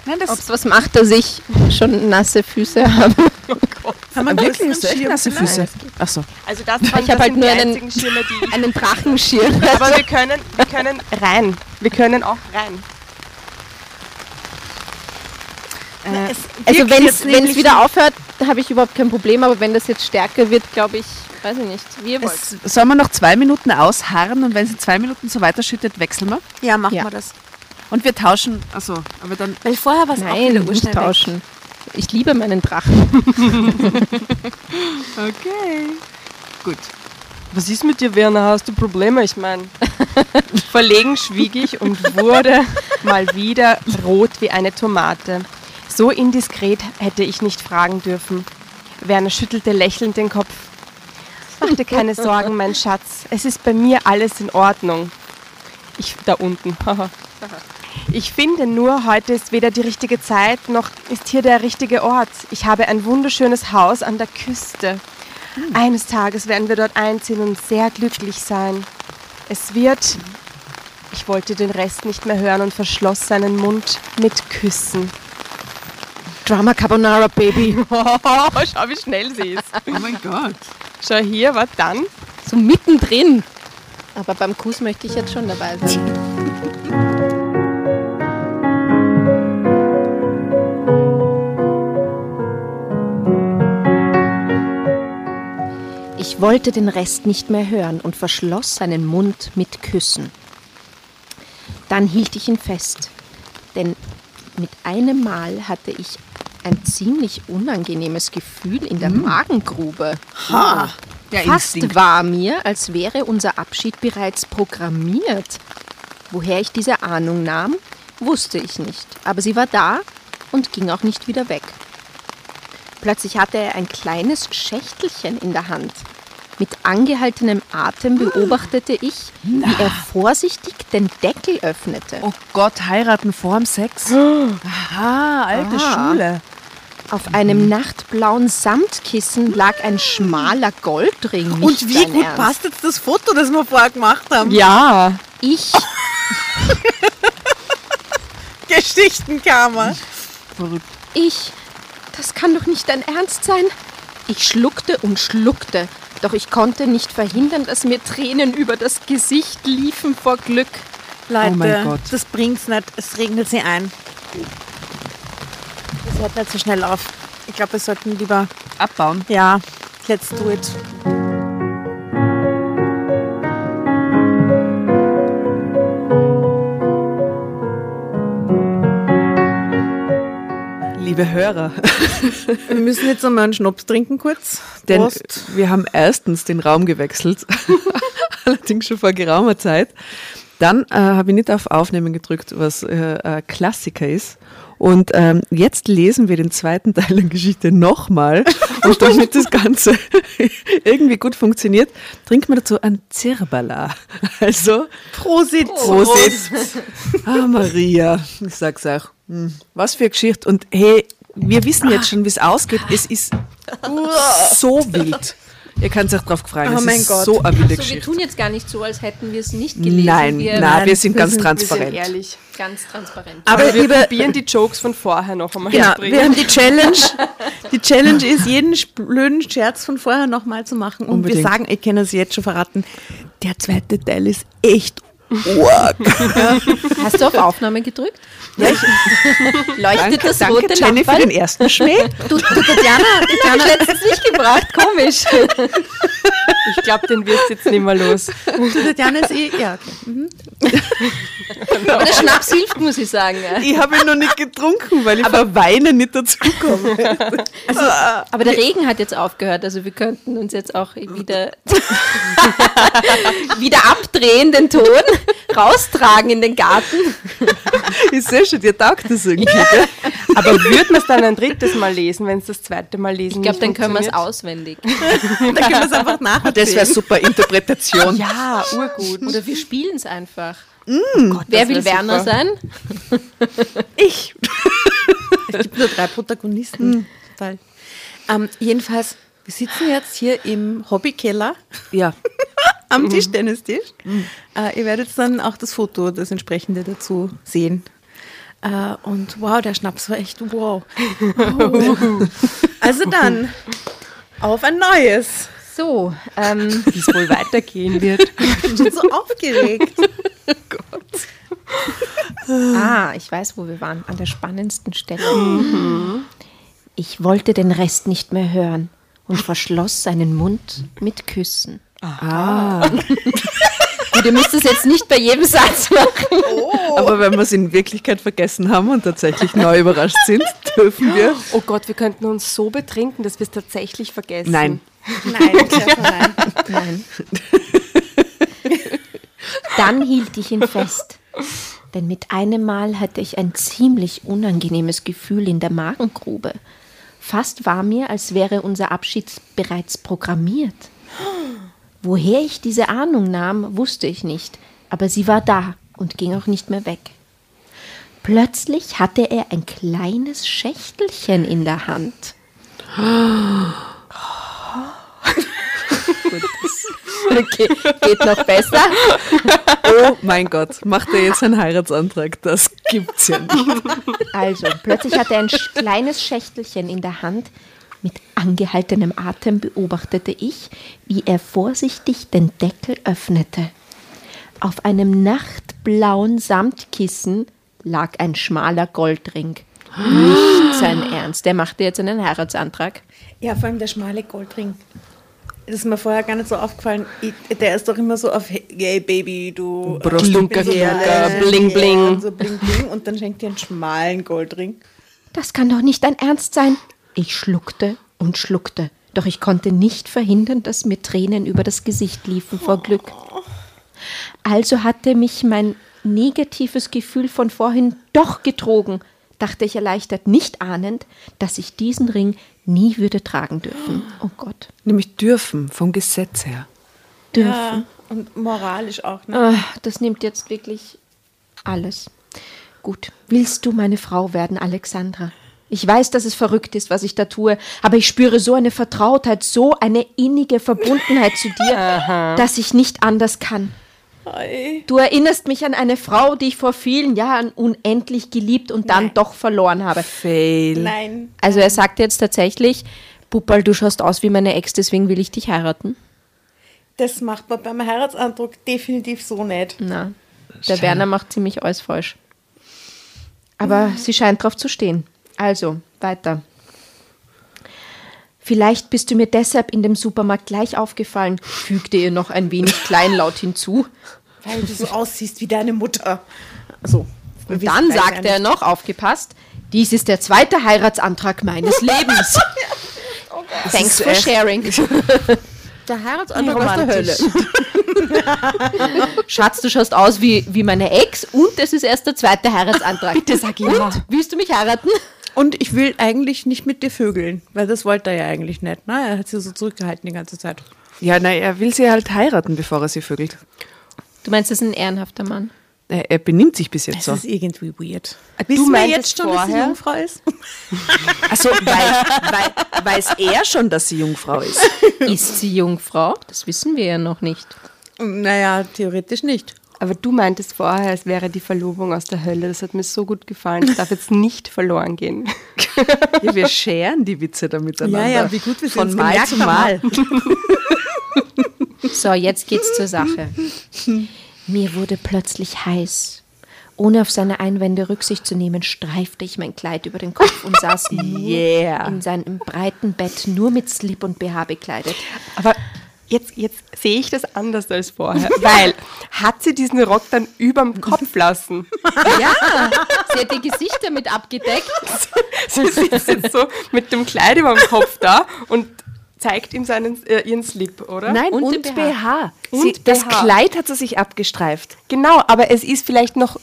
Nein, das es was macht, dass ich schon nasse Füße habe. Haben wir wirklich so echt nasse? Füße. Ach so. Also das, Ich waren, hab das halt sind nur einen- Schirme, die ich... Einen Drachenschirm. Aber wir können, wir können rein. Wir können auch rein. Na, es Also wenn es wieder aufhört, habe ich überhaupt kein Problem, aber wenn das jetzt stärker wird, glaube ich, weiß ich nicht, wie ihr wollt. Es, sollen wir noch zwei Minuten ausharren und wenn sie zwei Minuten so weiterschüttet, wechseln wir? Ja, machen Ja. wir das. Und wir tauschen. Achso, aber dann. Weil vorher war es auch wieder nicht urschnell weg. tauschen. Ich liebe meinen Drachen. Okay. Gut. Was ist mit dir, Werner? Hast du Probleme? Ich meine, verlegen schwieg ich und wurde mal wieder rot wie eine Tomate. So indiskret hätte ich nicht fragen dürfen. Werner schüttelte lächelnd den Kopf. Mach dir keine Sorgen, mein Schatz. Es ist bei mir alles in Ordnung. Ich da unten. Ich finde nur, heute ist weder die richtige Zeit, noch ist hier der richtige Ort. Ich habe ein wunderschönes Haus an der Küste. Eines Tages werden wir dort einziehen und sehr glücklich sein. Es wird. Ich wollte den Rest nicht mehr hören und verschloss seinen Mund mit Küssen. Drama Carbonara, Baby. Schau, wie schnell sie ist. Oh mein Gott. Schau hier, was dann? So mittendrin. Aber beim Kuss möchte ich jetzt schon dabei sein. Ich wollte den Rest nicht mehr hören und verschloss seinen Mund mit Küssen. Dann hielt ich ihn fest, denn mit einem Mal hatte ich ein ziemlich unangenehmes Gefühl in der Magengrube. Der Fast Instinkt. war mir, als wäre unser Abschied bereits programmiert. Woher ich diese Ahnung nahm, wusste ich nicht, aber sie war da und ging auch nicht wieder weg. Plötzlich hatte er ein kleines Schächtelchen in der Hand. Mit angehaltenem Atem beobachtete ich, wie er vorsichtig den Deckel öffnete. Oh Gott, heiraten vorm Sex? Aha, alte Ah. Schule. Auf einem nachtblauen Samtkissen lag ein schmaler Goldring. Und wie gut Ernst. passt jetzt das Foto, das wir vorher gemacht haben? Ja, Ich Geschichtenkammer. Verrückt. Ich. Das kann doch nicht dein Ernst sein. Ich schluckte und schluckte, doch ich konnte nicht verhindern, dass mir Tränen über das Gesicht liefen vor Glück. Leute, Oh mein Gott. das bringt's nicht. Es regnet sie ein. Das hört nicht so schnell auf. Ich glaube, wir sollten lieber. Abbauen. Ja, let's do it. Liebe Hörer, Wir müssen jetzt einmal einen Schnaps trinken kurz. denn Prost. wir haben erstens den Raum gewechselt, allerdings schon vor geraumer Zeit. Dann äh, habe ich nicht auf Aufnehmen gedrückt, was äh, Klassiker ist. Und ähm, jetzt lesen wir den zweiten Teil der Geschichte nochmal. Und damit das Ganze irgendwie gut funktioniert, trinken wir dazu ein Zirbala. Also, Prosit. Prosit. Ah, Maria, ich sag's auch. Hm, Was für eine Geschichte. Und hey, wir wissen jetzt schon, wie es ausgeht. Es ist so wild. Ihr könnt euch drauf freuen. Oh es mein ist Gott. so eine wilde Also wir tun jetzt gar nicht so, als hätten wir es nicht gelesen. Nein, wir, nein, wir sind ganz Wir sind transparent. ehrlich. ganz transparent. Aber Aber wir liebe, probieren die Jokes von vorher noch einmal genau, zu bringen. wir haben die Challenge. Die Challenge ist, jeden blöden Scherz von vorher nochmal zu machen. Und Unbedingt. wir sagen, ich kann es jetzt schon verraten, der zweite Teil ist echt arg. Hast du auf Aufnahme gedrückt? Leuchtet Danke, das danke rote Jenny, für den ersten Schmäh. Du, du Tatjana, Tatjana hat letztens nicht gebracht. Komisch. Ich glaube, den wirst du jetzt nicht mehr los. Tatjana ist eh, ja, okay. Mhm. Aber der Schnaps hilft, muss ich sagen. Ich habe ihn noch nicht getrunken, weil ich vor Weinen nicht dazukomme. Aber der Regen hat jetzt aufgehört, also wir könnten uns jetzt auch wieder, wieder abdrehen, den Ton, raustragen in den Garten. Ich sehe schon, dir taugt das irgendwie. gell? Aber würde man es dann ein drittes Mal lesen, wenn es das zweite Mal lesen Ich glaube, dann können wir es auswendig. Dann können wir es einfach nacherzählen. Das wäre super Interpretation. Ja, urgut. Oder wir spielen es einfach. Gott, Wer will Werner super. sein? Ich. es gibt nur drei Protagonisten. Weil, ähm, jedenfalls, wir sitzen jetzt hier im Hobbykeller Ja. Am Tischtennistisch. Äh, ihr werdet dann auch das Foto, das entsprechende dazu sehen. Äh, und wow, der Schnaps war echt wow. also dann, auf ein neues. So, ähm, Wie es wohl weitergehen wird. Ich bin schon so aufgeregt. ah, ich weiß, wo wir waren. An der spannendsten Stelle. Ich wollte den Rest nicht mehr hören und verschloss seinen Mund mit Küssen. Ah. Gut, ihr müsst es jetzt nicht bei jedem Satz machen. Aber wenn wir es in Wirklichkeit vergessen haben und tatsächlich neu überrascht sind, dürfen wir. Oh Gott, wir könnten uns so betrinken, dass wir es tatsächlich vergessen. Nein. Nein, Stefan, nein. Nein. Dann hielt ich ihn fest. Denn mit einem Mal hatte ich ein ziemlich unangenehmes Gefühl in der Magengrube. Fast war mir, als wäre unser Abschied bereits programmiert. Woher ich diese Ahnung nahm, wusste ich nicht, aber sie war da und ging auch nicht mehr weg. Plötzlich hatte er ein kleines Schächtelchen in der Hand. Gut, okay, geht noch besser. Oh mein Gott, macht er jetzt einen Heiratsantrag? Das gibt's ja nicht. Also, plötzlich hatte er ein kleines Schächtelchen in der Hand. Mit angehaltenem Atem beobachtete ich, wie er vorsichtig den Deckel öffnete. Auf einem nachtblauen Samtkissen lag ein schmaler Goldring. Nicht sein Ernst. Der machte jetzt einen Heiratsantrag. Ja, vor allem der schmale Goldring. Das ist mir vorher gar nicht so aufgefallen. Ich, der ist doch immer so auf, hey Baby, du. äh, bin so klunker, ehrlich, bling, ja, bling. Und so bling, bling. Und dann schenkt dir einen schmalen Goldring. Das kann doch nicht dein Ernst sein. Ich schluckte und schluckte, doch ich konnte nicht verhindern, dass mir Tränen über das Gesicht liefen vor Glück. Also hatte mich mein negatives Gefühl von vorhin doch getrogen, dachte ich erleichtert, nicht ahnend, dass ich diesen Ring nie würde tragen dürfen. Oh Gott, Nämlich dürfen, vom Gesetz her. dürfen. Ja, und moralisch auch, ne? Ah, das nimmt jetzt wirklich alles. Gut, willst du meine Frau werden, Alexandra? Ich weiß, dass es verrückt ist, was ich da tue, aber ich spüre so eine Vertrautheit, so eine innige Verbundenheit zu dir, dass ich nicht anders kann. Du erinnerst mich an eine Frau, die ich vor vielen Jahren unendlich geliebt und dann doch verloren habe. Fail. Nein. Also er sagt jetzt tatsächlich, Puppal, du schaust aus wie meine Ex, deswegen will ich dich heiraten. Das macht man beim Heiratsantrag definitiv so nicht. Na, der Werner macht ziemlich alles falsch. Aber sie scheint drauf zu stehen. Also, weiter. Vielleicht bist du mir deshalb in dem Supermarkt gleich aufgefallen, fügte ihr noch ein wenig kleinlaut hinzu. Weil du so aussiehst wie deine Mutter. So. Und dann sagte er noch, aufgepasst, dies ist der zweite Heiratsantrag meines Lebens. Thanks for sharing. Der Heiratsantrag aus der Hölle. Schatz, du schaust aus wie, wie meine Ex und es ist erst der zweite Heiratsantrag. Bitte sag ja. Und, willst du mich heiraten? Und ich will eigentlich nicht mit dir vögeln, weil das wollte er ja eigentlich nicht. Ne? Er hat sie so zurückgehalten die ganze Zeit. Ja, nein, er will sie halt heiraten, bevor er sie vögelt. Du meinst, das ist ein ehrenhafter Mann? Er, er benimmt sich bis jetzt Das so. ist irgendwie weird. Du Wissen wir meintest jetzt schon, dass sie vorher- Jungfrau ist? Achso, weil, weil, weiß er schon, dass sie Jungfrau ist. Ist sie Jungfrau? Das wissen wir ja noch nicht. Naja, theoretisch nicht. Aber du meintest vorher, es wäre die Verlobung aus der Hölle. Das hat mir so gut gefallen. Das darf jetzt nicht verloren gehen. Ja, wir scheren die Witze da miteinander. Ja, ja, wie gut wir Von sind's Mal zu. Mal. So, jetzt geht's zur Sache. Mir wurde plötzlich heiß. Ohne auf seine Einwände Rücksicht zu nehmen, streifte ich mein Kleid über den Kopf und saß Yeah. in seinem breiten Bett, nur mit Slip und BH bekleidet. Aber jetzt, jetzt sehe ich das anders als vorher. Weil, hat sie diesen Rock dann überm Kopf lassen? Ja, sie hat ihr Gesicht damit abgedeckt. Sie sitzt jetzt so mit dem Kleid über dem Kopf da und zeigt ihm seinen, äh, ihren Slip, oder? Nein, Und und, BH. BH. Sie, Und das BH. Kleid hat sie sich abgestreift. Genau, aber es ist vielleicht noch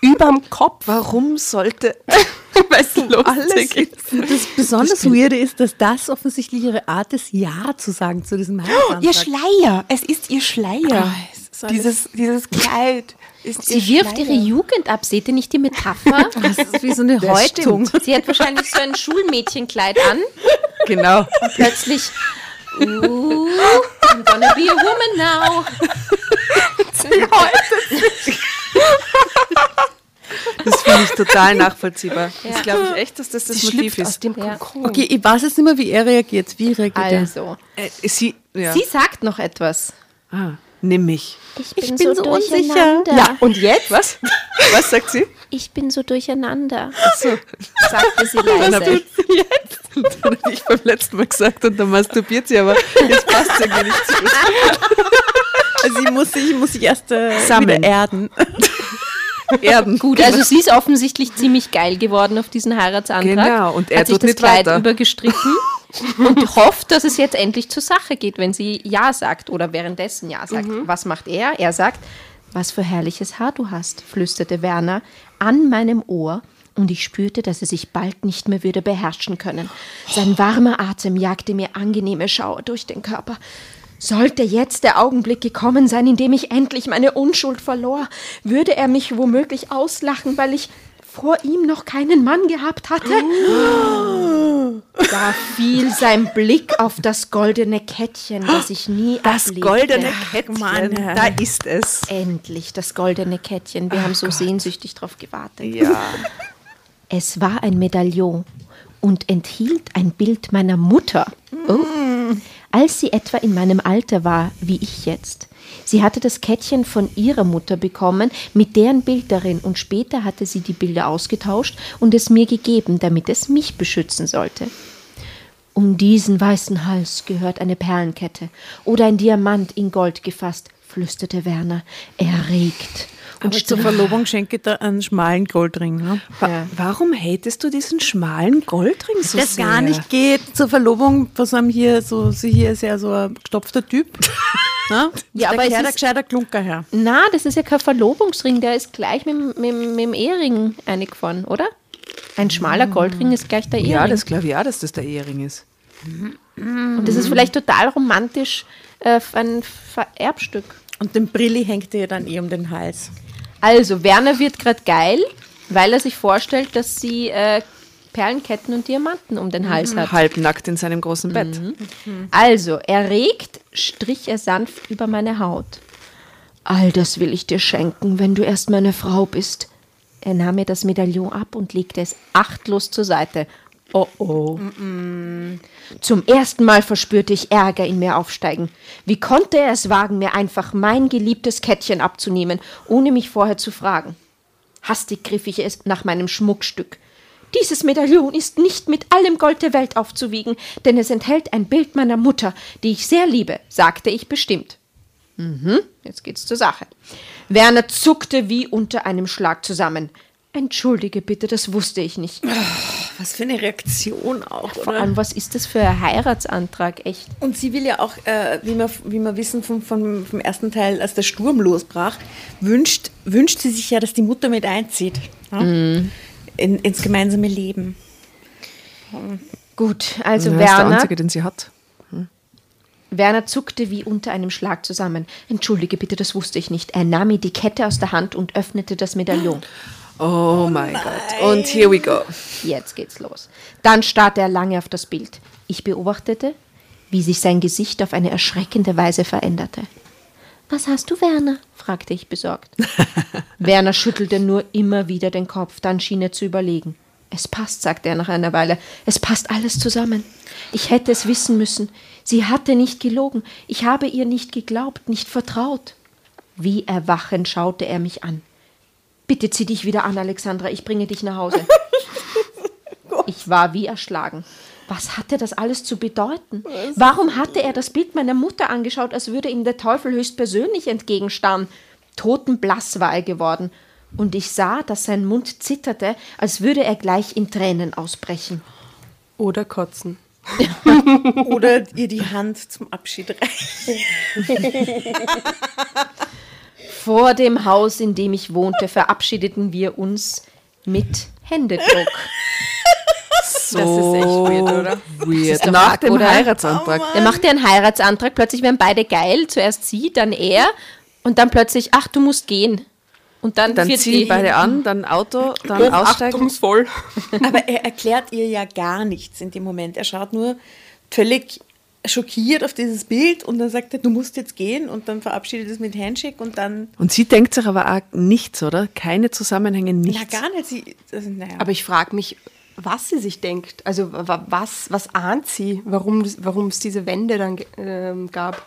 überm Kopf, Warum sollte weil es lustig ist. Das besonders Weirde ist, dass das offensichtlich ihre Art ist, Ja zu sagen zu diesem Heiratsantrag. Ihr Schleier, es ist ihr Schleier. es ist alles- Dieses, dieses Kleid ist Sie ihr wirft Schleier. ihre Jugend ab. Seht ihr nicht die Metapher? Das ist wie so eine Häutung. Sie hat wahrscheinlich so ein Schulmädchenkleid an. Genau. Plötzlich, ooh, I'm gonna be a woman now. Das finde ich total nachvollziehbar. Das glaube ich echt, dass das das Sie Motiv ist. dem Ja. Kokon. Okay, ich weiß jetzt nicht mehr, wie er reagiert. Wie reagiert Also, Äh, sie, ja. sie sagt noch etwas. ah, nimm mich. Ich bin so unsicher. Ja, und jetzt? Was? Was sagt sie? Ich bin so durcheinander. Sagte sie leise. Das habe ich beim letzten Mal gesagt und dann masturbiert sie, aber jetzt passt es irgendwie nicht zu. Also ich muss sich, ich muss sich erst äh, Sammeln. wieder erden. Erden. Gut, also sie ist offensichtlich ziemlich geil geworden auf diesen Heiratsantrag. Genau, und er hat sich tut das Kleid weiter. übergestrichen und hofft, dass es jetzt endlich zur Sache geht, wenn sie Ja sagt oder währenddessen Ja sagt. Was macht er? Er sagt, was für herrliches Haar du hast, flüsterte Werner an meinem Ohr und ich spürte, dass er sich bald nicht mehr würde beherrschen können. Sein warmer Atem jagte mir angenehme Schauer durch den Körper. Sollte jetzt der Augenblick gekommen sein, in dem ich endlich meine Unschuld verlor, würde er mich womöglich auslachen, weil ich vor ihm noch keinen Mann gehabt hatte? Da fiel sein Blick auf das goldene Kettchen, das ich nie Das ablegte. goldene Kettchen, Mann. da ist es. Endlich das goldene Kettchen. Wir haben so sehnsüchtig drauf gewartet. Ja. Es war ein Medaillon und enthielt ein Bild meiner Mutter. Oh. Als sie etwa in meinem Alter war, wie ich jetzt. Sie hatte das Kettchen von ihrer Mutter bekommen, mit deren Bild darin, und später hatte sie die Bilder ausgetauscht und es mir gegeben, damit es mich beschützen sollte. Um diesen weißen Hals gehört eine Perlenkette oder ein Diamant in Gold gefasst, flüsterte Werner, erregt. Und zur Verlobung schenke ich da einen schmalen Goldring. Ne? Wa Warum hatest du diesen schmalen Goldring so Das sehr? gar nicht geht. Zur Verlobung, was haben hier so, sie hier ist ja so ein gestopfter Typ. ne? Ja, da aber ist- gescheiter Klunker her. Na, das ist ja kein Verlobungsring, der ist gleich mit, dem- mit, mit dem Ehering eingefahren, oder? Ein schmaler Goldring ist gleich der Ehering. Ja, das glaube ich auch, dass das der Ehering ist. Und das ist vielleicht total romantisch, äh, ein Vererbstück. Und den Brilli hängt ihr dann eh um den Hals. Also, Werner wird gerade geil, weil er sich vorstellt, dass sie äh, Perlenketten und Diamanten um den Hals hat. Halbnackt in seinem großen Bett. Also, erregt strich er sanft über meine Haut. All das will ich dir schenken, wenn du erst meine Frau bist. Er nahm mir das Medaillon ab und legte es achtlos zur Seite. Oh oh. Zum ersten Mal verspürte ich Ärger in mir aufsteigen. Wie konnte er es wagen, mir einfach mein geliebtes Kettchen abzunehmen, ohne mich vorher zu fragen? Hastig griff ich es nach meinem Schmuckstück. Dieses Medaillon ist nicht mit allem Gold der Welt aufzuwiegen, denn es enthält ein Bild meiner Mutter, die ich sehr liebe, sagte ich bestimmt. Mhm, jetzt geht's zur Sache. Werner zuckte wie unter einem Schlag zusammen. Entschuldige bitte, das wusste ich nicht. Was für eine Reaktion auch, Vor allem, was ist das für ein Heiratsantrag, echt? Und sie will ja auch, äh, wie, wir, wie wir wissen vom, vom, vom ersten Teil, als der Sturm losbrach, wünscht, wünscht sie sich ja, dass die Mutter mit einzieht. Ja? In, ins gemeinsame Leben. Gut, also Ja, ist der Werner, einzige, den sie hat. Werner zuckte wie unter einem Schlag zusammen. Entschuldige bitte, das wusste ich nicht. Er nahm mir die Kette aus der Hand und öffnete das Medaillon. Oh mein Gott. Und here we go. Jetzt geht's los. Dann starrte er lange auf das Bild. Ich beobachtete, wie sich sein Gesicht auf eine erschreckende Weise veränderte. Was hast du, Werner? fragte ich besorgt. Werner schüttelte nur immer wieder den Kopf, dann schien er zu überlegen. Es passt, sagte er nach einer Weile. Es passt alles zusammen. Ich hätte es wissen müssen. Sie hatte nicht gelogen. Ich habe ihr nicht geglaubt, nicht vertraut. Wie erwachend schaute er mich an. Bitte zieh dich wieder an, Alexandra. Ich bringe dich nach Hause. Ich war wie erschlagen. Was hatte das alles zu bedeuten? Warum hatte er das Bild meiner Mutter angeschaut, als würde ihm der Teufel höchstpersönlich entgegenstarren? Totenblass war er geworden, und ich sah, dass sein Mund zitterte, als würde er gleich in Tränen ausbrechen. Oder kotzen. Oder ihr die Hand zum Abschied reichen. Vor dem Haus, in dem ich wohnte, verabschiedeten wir uns mit Händedruck. So Das ist echt weird, oder? weird. Nach arg, dem oder? Heiratsantrag. Er machte einen Heiratsantrag, plötzlich werden beide geil, zuerst sie, dann er und dann plötzlich, ach, du musst gehen. Und dann, dann ziehen die- beide an, dann Auto, dann aussteigen. Achtungsvoll. Aber er erklärt ihr ja gar nichts in dem Moment. Er schaut nur völlig schockiert auf dieses Bild und dann sagt er, du musst jetzt gehen und dann verabschiedet es mit Handshake und dann. Und sie denkt sich aber auch nichts, oder? Keine Zusammenhänge, nichts. Na, gar nicht. Sie, also, naja. Aber ich frage mich, was sie sich denkt. Also wa- was, was ahnt sie, warum, es diese Wände dann ähm, gab?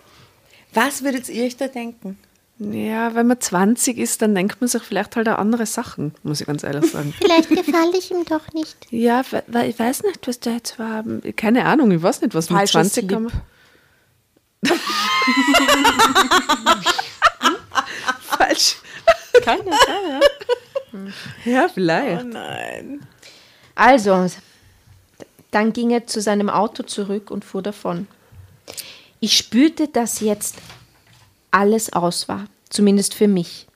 was würdet ihr euch da denken? Ja, wenn man 20 ist, dann denkt man sich vielleicht halt auch andere Sachen, muss ich ganz ehrlich sagen. Vielleicht gefalle ich ihm doch nicht. ja, we- we- ich weiß nicht, was da jetzt war. Keine Ahnung, ich weiß nicht, was mit Falsches 20 kann man. Falsch. Keine, keine. Ja, vielleicht. Nein. Also, dann ging er zu seinem Auto zurück und fuhr davon. Ich spürte, dass jetzt alles aus war, zumindest für mich.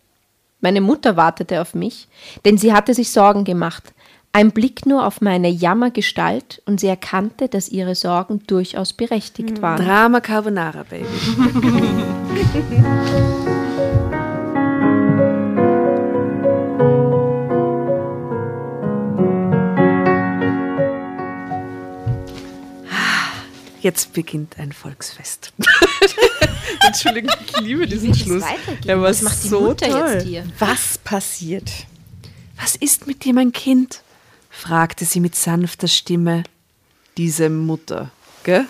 Meine Mutter wartete auf mich, denn sie hatte sich Sorgen gemacht. Ein Blick nur auf meine Jammergestalt und sie erkannte, dass ihre Sorgen durchaus berechtigt waren. Drama Carbonara, Baby. Jetzt beginnt ein Volksfest. Entschuldigung, ich liebe diesen Schluss. Der war Was macht die so Mutter toll. jetzt hier? Was passiert? Was ist mit dir, mein Kind? fragte sie mit sanfter Stimme. Diese Mutter, gell?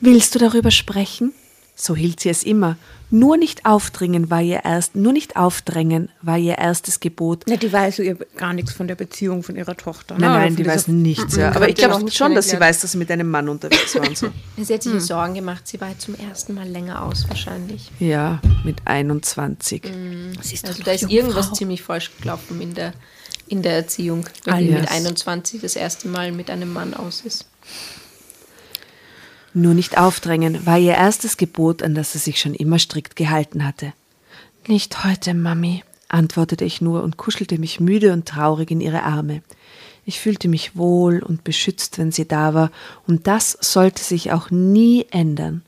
Willst du darüber sprechen? So hielt sie es immer. Nur nicht aufdringen war ihr erst, nur nicht aufdrängen war ihr erstes Gebot. Na, die weiß ja gar nichts von der Beziehung von ihrer Tochter. Nein, ne? nein, Oder die weiß nichts. Ja. Aber Hat ich glaube schon, dass sie weiß, dass sie mit einem Mann unterwegs war und so. Sie hat sich Sorgen gemacht, sie war zum ersten Mal länger aus wahrscheinlich. Ja, mit 21. Sie ist Also doch da ist irgendwas ziemlich falsch gelaufen in der, in der Erziehung, wenn die yes. mit 21 das erste Mal mit einem Mann aus ist. Nur nicht aufdrängen war ihr erstes Gebot, an das sie sich schon immer strikt gehalten hatte. Nicht heute, Mami, antwortete ich nur und kuschelte mich müde und traurig in ihre Arme. Ich fühlte mich wohl und beschützt, wenn sie da war, und das sollte sich auch nie ändern.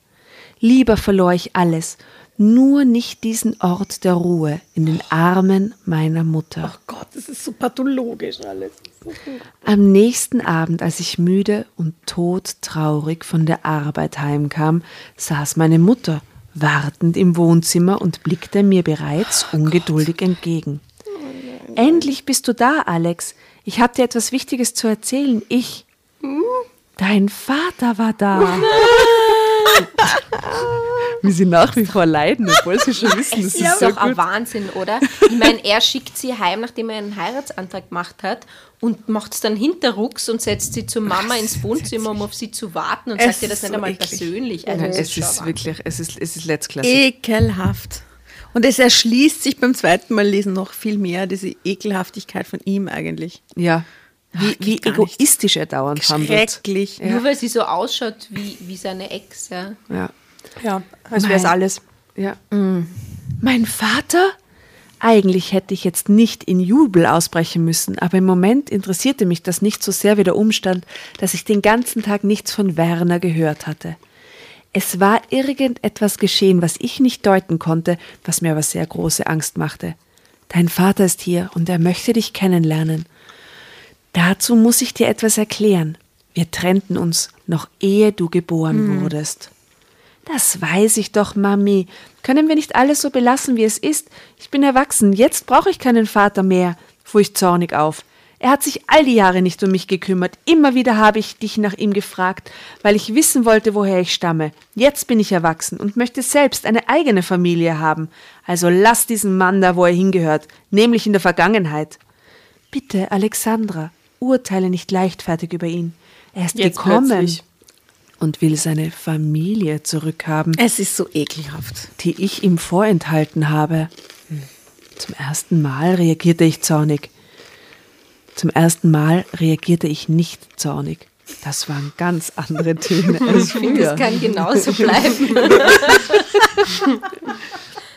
Lieber verlor ich alles, nur nicht diesen Ort der Ruhe in den Armen meiner Mutter. Oh Gott, das ist so pathologisch alles. Am nächsten Abend, als ich müde und todtraurig von der Arbeit heimkam, saß meine Mutter wartend im Wohnzimmer und blickte mir bereits ungeduldig entgegen. Endlich bist du da, Alex. Ich habe dir etwas Wichtiges zu erzählen. Ich. Dein Vater war da. Wie sie nach wie vor leiden, obwohl sie schon wissen, das Das ist ist so doch ein. Wahnsinn, oder? Ich meine, er schickt sie heim, nachdem er einen Heiratsantrag gemacht hat und macht es dann hinterrucks und setzt sie zur Mama ins Wohnzimmer, um auf sie zu warten und Es sagt ihr das ist nicht so einmal eklig. persönlich. Also, das Es ist Wahnsinn. wirklich, es ist, es ist let's classic. Ekelhaft. Und es erschließt sich beim zweiten Mal lesen noch viel mehr, diese Ekelhaftigkeit von ihm eigentlich. Ja. Wie, geht wie gar nicht. egoistisch er dauernd handelt. Schrecklich. Nur weil sie so ausschaut wie, wie seine Ex. Ja. Ja. Ja, als wäre es alles. ja. Mein Vater? Eigentlich hätte ich jetzt nicht in Jubel ausbrechen müssen, aber im Moment interessierte mich das nicht so sehr wie der Umstand, dass ich den ganzen Tag nichts von Werner gehört hatte. Es war irgendetwas geschehen, was ich nicht deuten konnte, was mir aber sehr große Angst machte. Dein Vater ist hier und er möchte dich kennenlernen. Dazu muss ich dir etwas erklären. Wir trennten uns, noch ehe du geboren wurdest. Das weiß ich doch, Mami. Können wir nicht alles so belassen, wie es ist? Ich bin erwachsen, jetzt brauche ich keinen Vater mehr, fuhr ich zornig auf. Er hat sich all die Jahre nicht um mich gekümmert. Immer wieder habe ich dich nach ihm gefragt, weil ich wissen wollte, woher ich stamme. Jetzt bin ich erwachsen und möchte selbst eine eigene Familie haben. Also lass diesen Mann da, wo er hingehört, nämlich in der Vergangenheit. Bitte, Alexandra, urteile nicht leichtfertig über ihn. Er ist Jetzt gekommen plötzlich. Und will seine Familie zurückhaben Es ist so ekelhaft. die ich ihm vorenthalten habe. Zum ersten Mal reagierte ich zornig. Zum ersten Mal reagierte ich nicht zornig. Das waren ganz andere Töne als früher. Das kann genauso bleiben.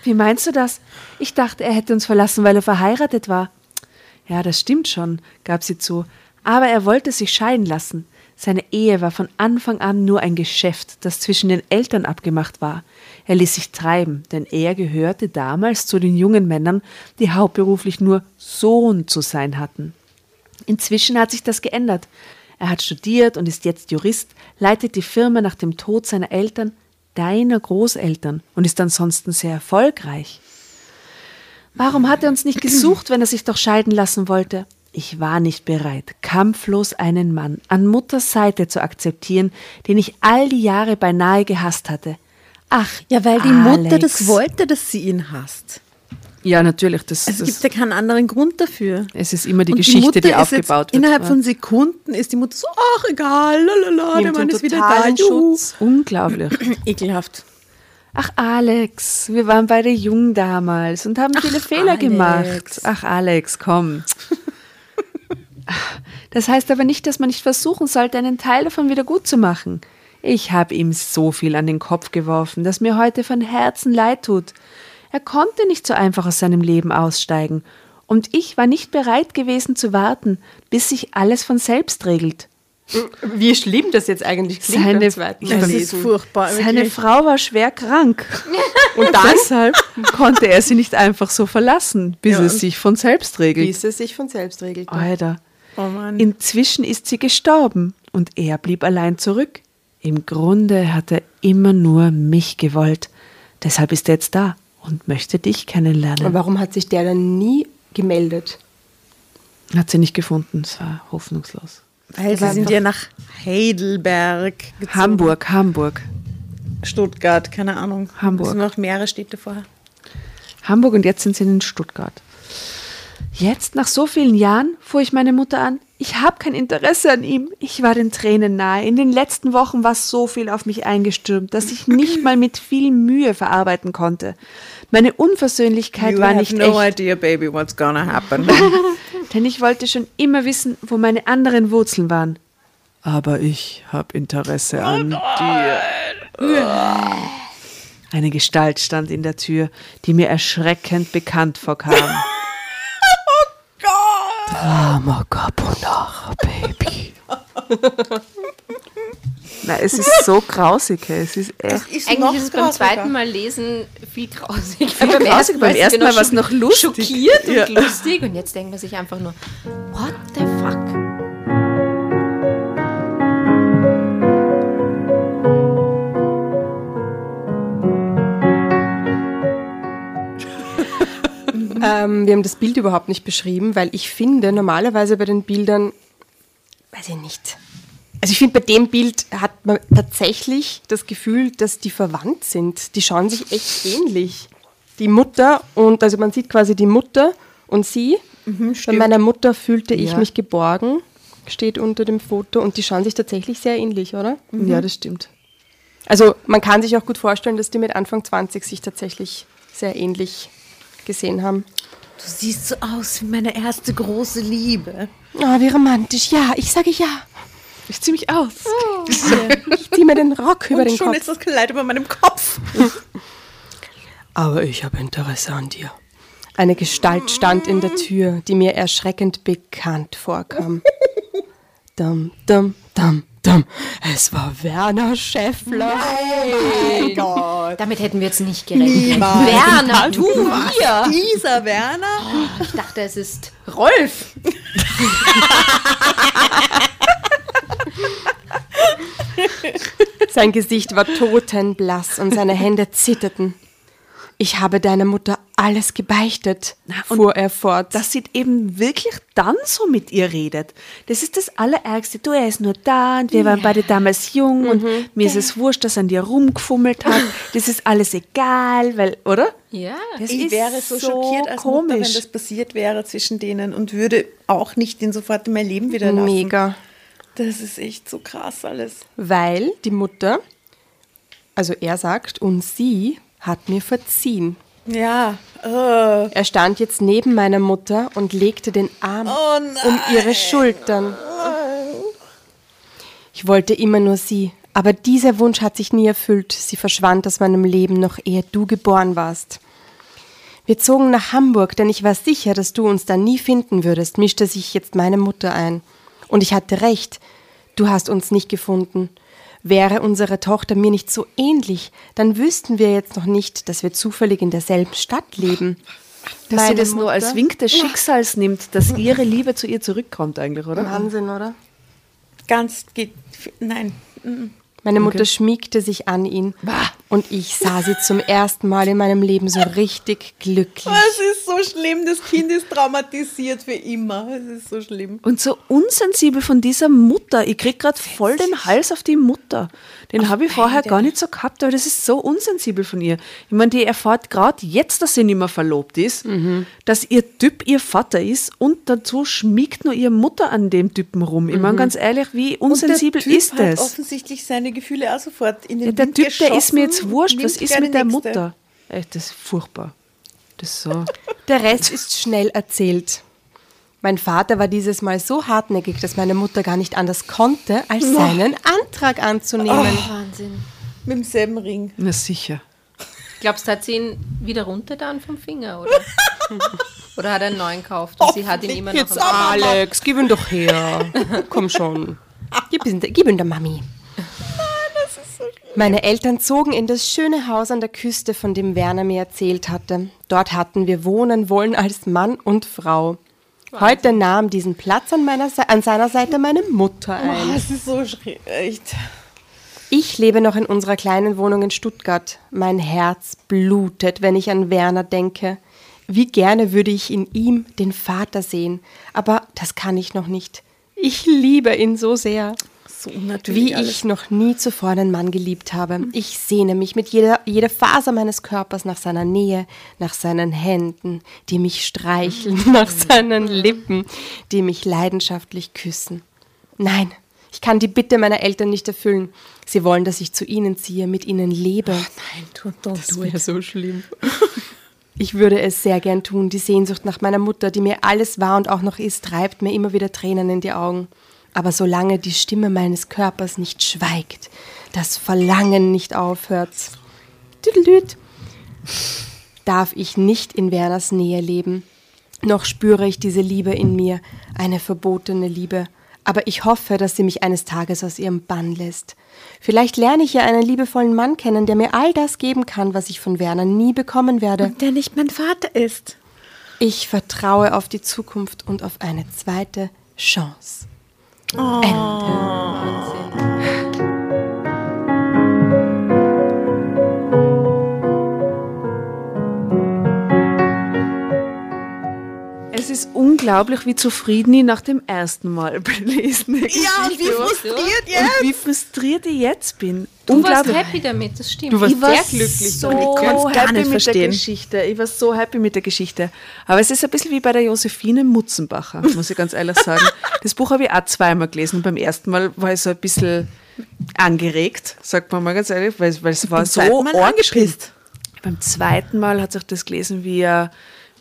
Wie meinst du das? Ich dachte, er hätte uns verlassen, weil er verheiratet war. Ja, das stimmt schon, gab sie zu. Aber er wollte sich scheiden lassen. Seine Ehe war von Anfang an nur ein Geschäft, das zwischen den Eltern abgemacht war. Er ließ sich treiben, denn er gehörte damals zu den jungen Männern, die hauptberuflich nur Sohn zu sein hatten. Inzwischen hat sich das geändert. Er hat studiert und ist jetzt Jurist, leitet die Firma nach dem Tod seiner Eltern, deiner Großeltern, und ist ansonsten sehr erfolgreich. Warum hat er uns nicht gesucht, wenn er sich doch scheiden lassen wollte? Ich war nicht bereit, kampflos einen Mann an Mutters Seite zu akzeptieren, den ich all die Jahre beinahe gehasst hatte. Ach, Ja, weil die Alex. Mutter das wollte, dass sie ihn hasst. Ja, natürlich. Das, Es das, gibt ja keinen anderen Grund dafür. es ist immer die Und Geschichte, die ist aufgebaut jetzt, wird. Innerhalb Ja. von Sekunden ist die Mutter so, ach egal, lalala, der Mann ist wieder da. Schutz. Unglaublich. Ekelhaft. Ach, Alex, wir waren beide jung damals und haben viele Fehler Alex. gemacht. Ach, Alex, komm. Das heißt aber nicht, dass man nicht versuchen sollte, einen Teil davon wieder gut zu machen. Ich habe ihm so viel an den Kopf geworfen, dass mir heute von Herzen leid tut. Er konnte nicht so einfach aus seinem Leben aussteigen. Und ich war nicht bereit gewesen zu warten, bis sich alles von selbst regelt. Wie schlimm das jetzt eigentlich klingt Seine- beim zweiten Das ist furchtbar. Seine wirklich. Frau war schwer krank. Und deshalb konnte er sie nicht einfach so verlassen, bis Ja, es sich von selbst regelt. Bis es sich von selbst regelt. Alter. Oh Mann. Inzwischen ist sie gestorben und er blieb allein zurück. Im Grunde hat er immer nur mich gewollt. Deshalb ist er jetzt da und möchte dich Aber kennenlernen. warum hat sich der dann nie gemeldet? Hat sie nicht gefunden, es war hoffnungslos. Weil sie sind ja nach Heidelberg gezogen. Hamburg, Hamburg. Stuttgart, keine Ahnung. Hamburg. Es sind noch mehrere Städte vorher. Hamburg und jetzt sind sie in Stuttgart. Jetzt, nach so vielen Jahren, fuhr ich meine Mutter an. Ich habe kein Interesse an ihm. Ich war den Tränen nahe. In den letzten Wochen war so viel auf mich eingestürmt, dass ich nicht mal mit viel Mühe verarbeiten konnte. Meine Unversöhnlichkeit war nicht echt, idea, baby, what's gonna happen. denn ich wollte schon immer wissen, wo meine anderen Wurzeln waren. Aber ich habe Interesse an dir. Eine Gestalt stand in der Tür, die mir erschreckend bekannt vorkam. Drama Carbonara, Baby. Na, es ist so grausig, hey. es ist echt. Eigentlich ist es beim zweiten Mal lesen viel grausiger. Viel grausiger. Beim ersten Mal war es noch lustig. Schockiert und Ja. lustig. Und jetzt denkt man sich einfach nur, what Ähm, wir haben das Bild überhaupt nicht beschrieben, weil ich finde, normalerweise bei den Bildern, weiß ich nicht. Also ich finde, bei dem Bild hat man tatsächlich das Gefühl, dass die verwandt sind. Die schauen sich echt ähnlich. Die Mutter und, also man sieht quasi die Mutter und sie. bei meiner Mutter fühlte ich Ja. mich geborgen, steht unter dem Foto und die schauen sich tatsächlich sehr ähnlich, oder? Ja, das stimmt. Also man kann sich auch gut vorstellen, dass die mit Anfang 20 sich tatsächlich sehr ähnlich gesehen haben. Du siehst so aus wie meine erste große Liebe. Ah, wie romantisch. Ja, ich sage ja. Ich zieh mich aus. Ich ziehe mir den Rock über Und den schon Kopf. ist das Kleid über meinem Kopf. Aber ich habe Interesse an dir. Eine Gestalt stand in der Tür, die mir erschreckend bekannt vorkam. Dum, dum, dum, dum. Es war Werner Schäffler. Mein Gott. Damit hätten wir jetzt nicht gerechnet. Werner, du hier. Dieser Werner? Ich dachte, es ist Rolf. Sein Gesicht war totenblass und seine Hände zitterten. Ich habe deiner Mutter alles gebeichtet, und fuhr er fort. Dass sie eben wirklich dann so mit ihr redet. Das ist das Allerärgste. Du, er ist nur da und wir waren beide damals jung und mir ist es wurscht, dass er an dir rumgefummelt hat. Das ist alles egal, weil, oder? Ja. Das Ich wäre so, schockiert als Mutter, wenn das passiert wäre zwischen denen und würde auch nicht den sofort in mein Leben wieder lassen. Mega. Das ist echt so krass alles. Weil die Mutter, also er sagt, und sie hat mir verziehen. Ja. äh, Er stand jetzt neben meiner Mutter und legte den Arm Oh um ihre Schultern. Ich wollte immer nur sie, aber dieser Wunsch hat sich nie erfüllt. Sie verschwand aus meinem Leben, noch ehe du geboren warst. Wir zogen nach Hamburg, denn ich war sicher, dass du uns da nie finden würdest, mischte sich jetzt meine Mutter ein. Und ich hatte recht, du hast uns nicht gefunden. Wäre unsere Tochter mir nicht so ähnlich, dann wüssten wir jetzt noch nicht, dass wir zufällig in derselben Stadt leben. Dass sie Meine das nur als Mutter- Wink des Schicksals nimmt, dass ihre Liebe zu ihr zurückkommt eigentlich, oder? Wahnsinn, oder? ganz geht. Nein. Meine Mutter schmiegte sich an ihn und ich sah sie zum ersten Mal in meinem Leben so richtig glücklich. Es ist so schlimm, das Kind ist traumatisiert für immer. Es ist so schlimm. Und so unsensibel von dieser Mutter. Ich krieg gerade voll den Hals auf die Mutter. Den habe ich vorher gar nicht so gehabt, aber das ist so unsensibel von ihr. Ich meine, die erfahrt gerade jetzt, dass sie nicht mehr verlobt ist, dass ihr Typ ihr Vater ist und dazu schmiegt nur ihre Mutter an dem Typen rum. Ich meine, ganz ehrlich, wie unsensibel und der typ ist hat das? offensichtlich seine Gefühle auch sofort in den Ja, der Wind Typ, der ist mir jetzt wurscht. Was ist mit der nächste. Mutter? Echt, das ist furchtbar. Das ist so. Der Rest ist schnell erzählt. Mein Vater war dieses Mal so hartnäckig, dass meine Mutter gar nicht anders konnte, als seinen Antrag anzunehmen. Wahnsinn. Mit demselben Ring. Na sicher. Glaubst du, hat sie ihn wieder runter dann vom Finger, oder? oder hat er einen neuen gekauft und sie hat ihn immer noch Jetzt? Alex, gib ihn doch her. Komm schon. Gib ihn, gib ihn der Mami. Meine Eltern zogen in das schöne Haus an der Küste, von dem Werner mir erzählt hatte. Dort hatten wir wohnen wollen als Mann und Frau. Heute nahm diesen Platz an, meiner an seiner Seite meine Mutter ein. Oh, es ist so echt. Ich lebe noch in unserer kleinen Wohnung in Stuttgart. Mein Herz blutet, wenn ich an Werner denke. Wie gerne würde ich in ihm den Vater sehen, aber das kann ich noch nicht. Ich liebe ihn so sehr. So unnatürlich Wie alles. ich noch nie zuvor einen Mann geliebt habe. Ich sehne mich mit jeder, jeder Faser meines Körpers nach seiner Nähe, nach seinen Händen, die mich streicheln, nach seinen Lippen, die mich leidenschaftlich küssen. Nein, ich kann die Bitte meiner Eltern nicht erfüllen. Sie wollen, dass ich zu ihnen ziehe, mit ihnen lebe. Nein, tu, don't do it. so schlimm. Ich würde es sehr gern tun. Die Sehnsucht nach meiner Mutter, die mir alles war und auch noch ist, treibt mir immer wieder Tränen in die Augen. Aber solange die Stimme meines Körpers nicht schweigt, das Verlangen nicht aufhört, darf ich nicht in Werners Nähe leben. Noch spüre ich diese Liebe in mir, eine verbotene Liebe. Aber ich hoffe, dass sie mich eines Tages aus ihrem Bann lässt. Vielleicht lerne ich ja einen liebevollen Mann kennen, der mir all das geben kann, was ich von Werner nie bekommen werde. Der nicht mein Vater ist. Ich vertraue auf die Zukunft und auf eine zweite Chance. and. Es ist unglaublich, wie zufrieden ich nach dem ersten Mal belesen Ja, wie frustriert jetzt. Und wie frustriert ich jetzt bin. Du warst Unglaublich. happy damit, das stimmt. Du warst ich war sehr glücklich so damit. happy kann's gar nicht mit der verstehen. Geschichte. Ich war so happy mit der Geschichte. Aber es ist ein bisschen wie bei der Josephine Mutzenbacher, muss ich ganz ehrlich sagen. Das Buch habe ich auch zweimal gelesen. Und beim ersten Mal war ich so ein bisschen angeregt, sagt man mal ganz ehrlich, weil, weil es war so angepisst. Beim zweiten Mal hat sich das gelesen wie ein,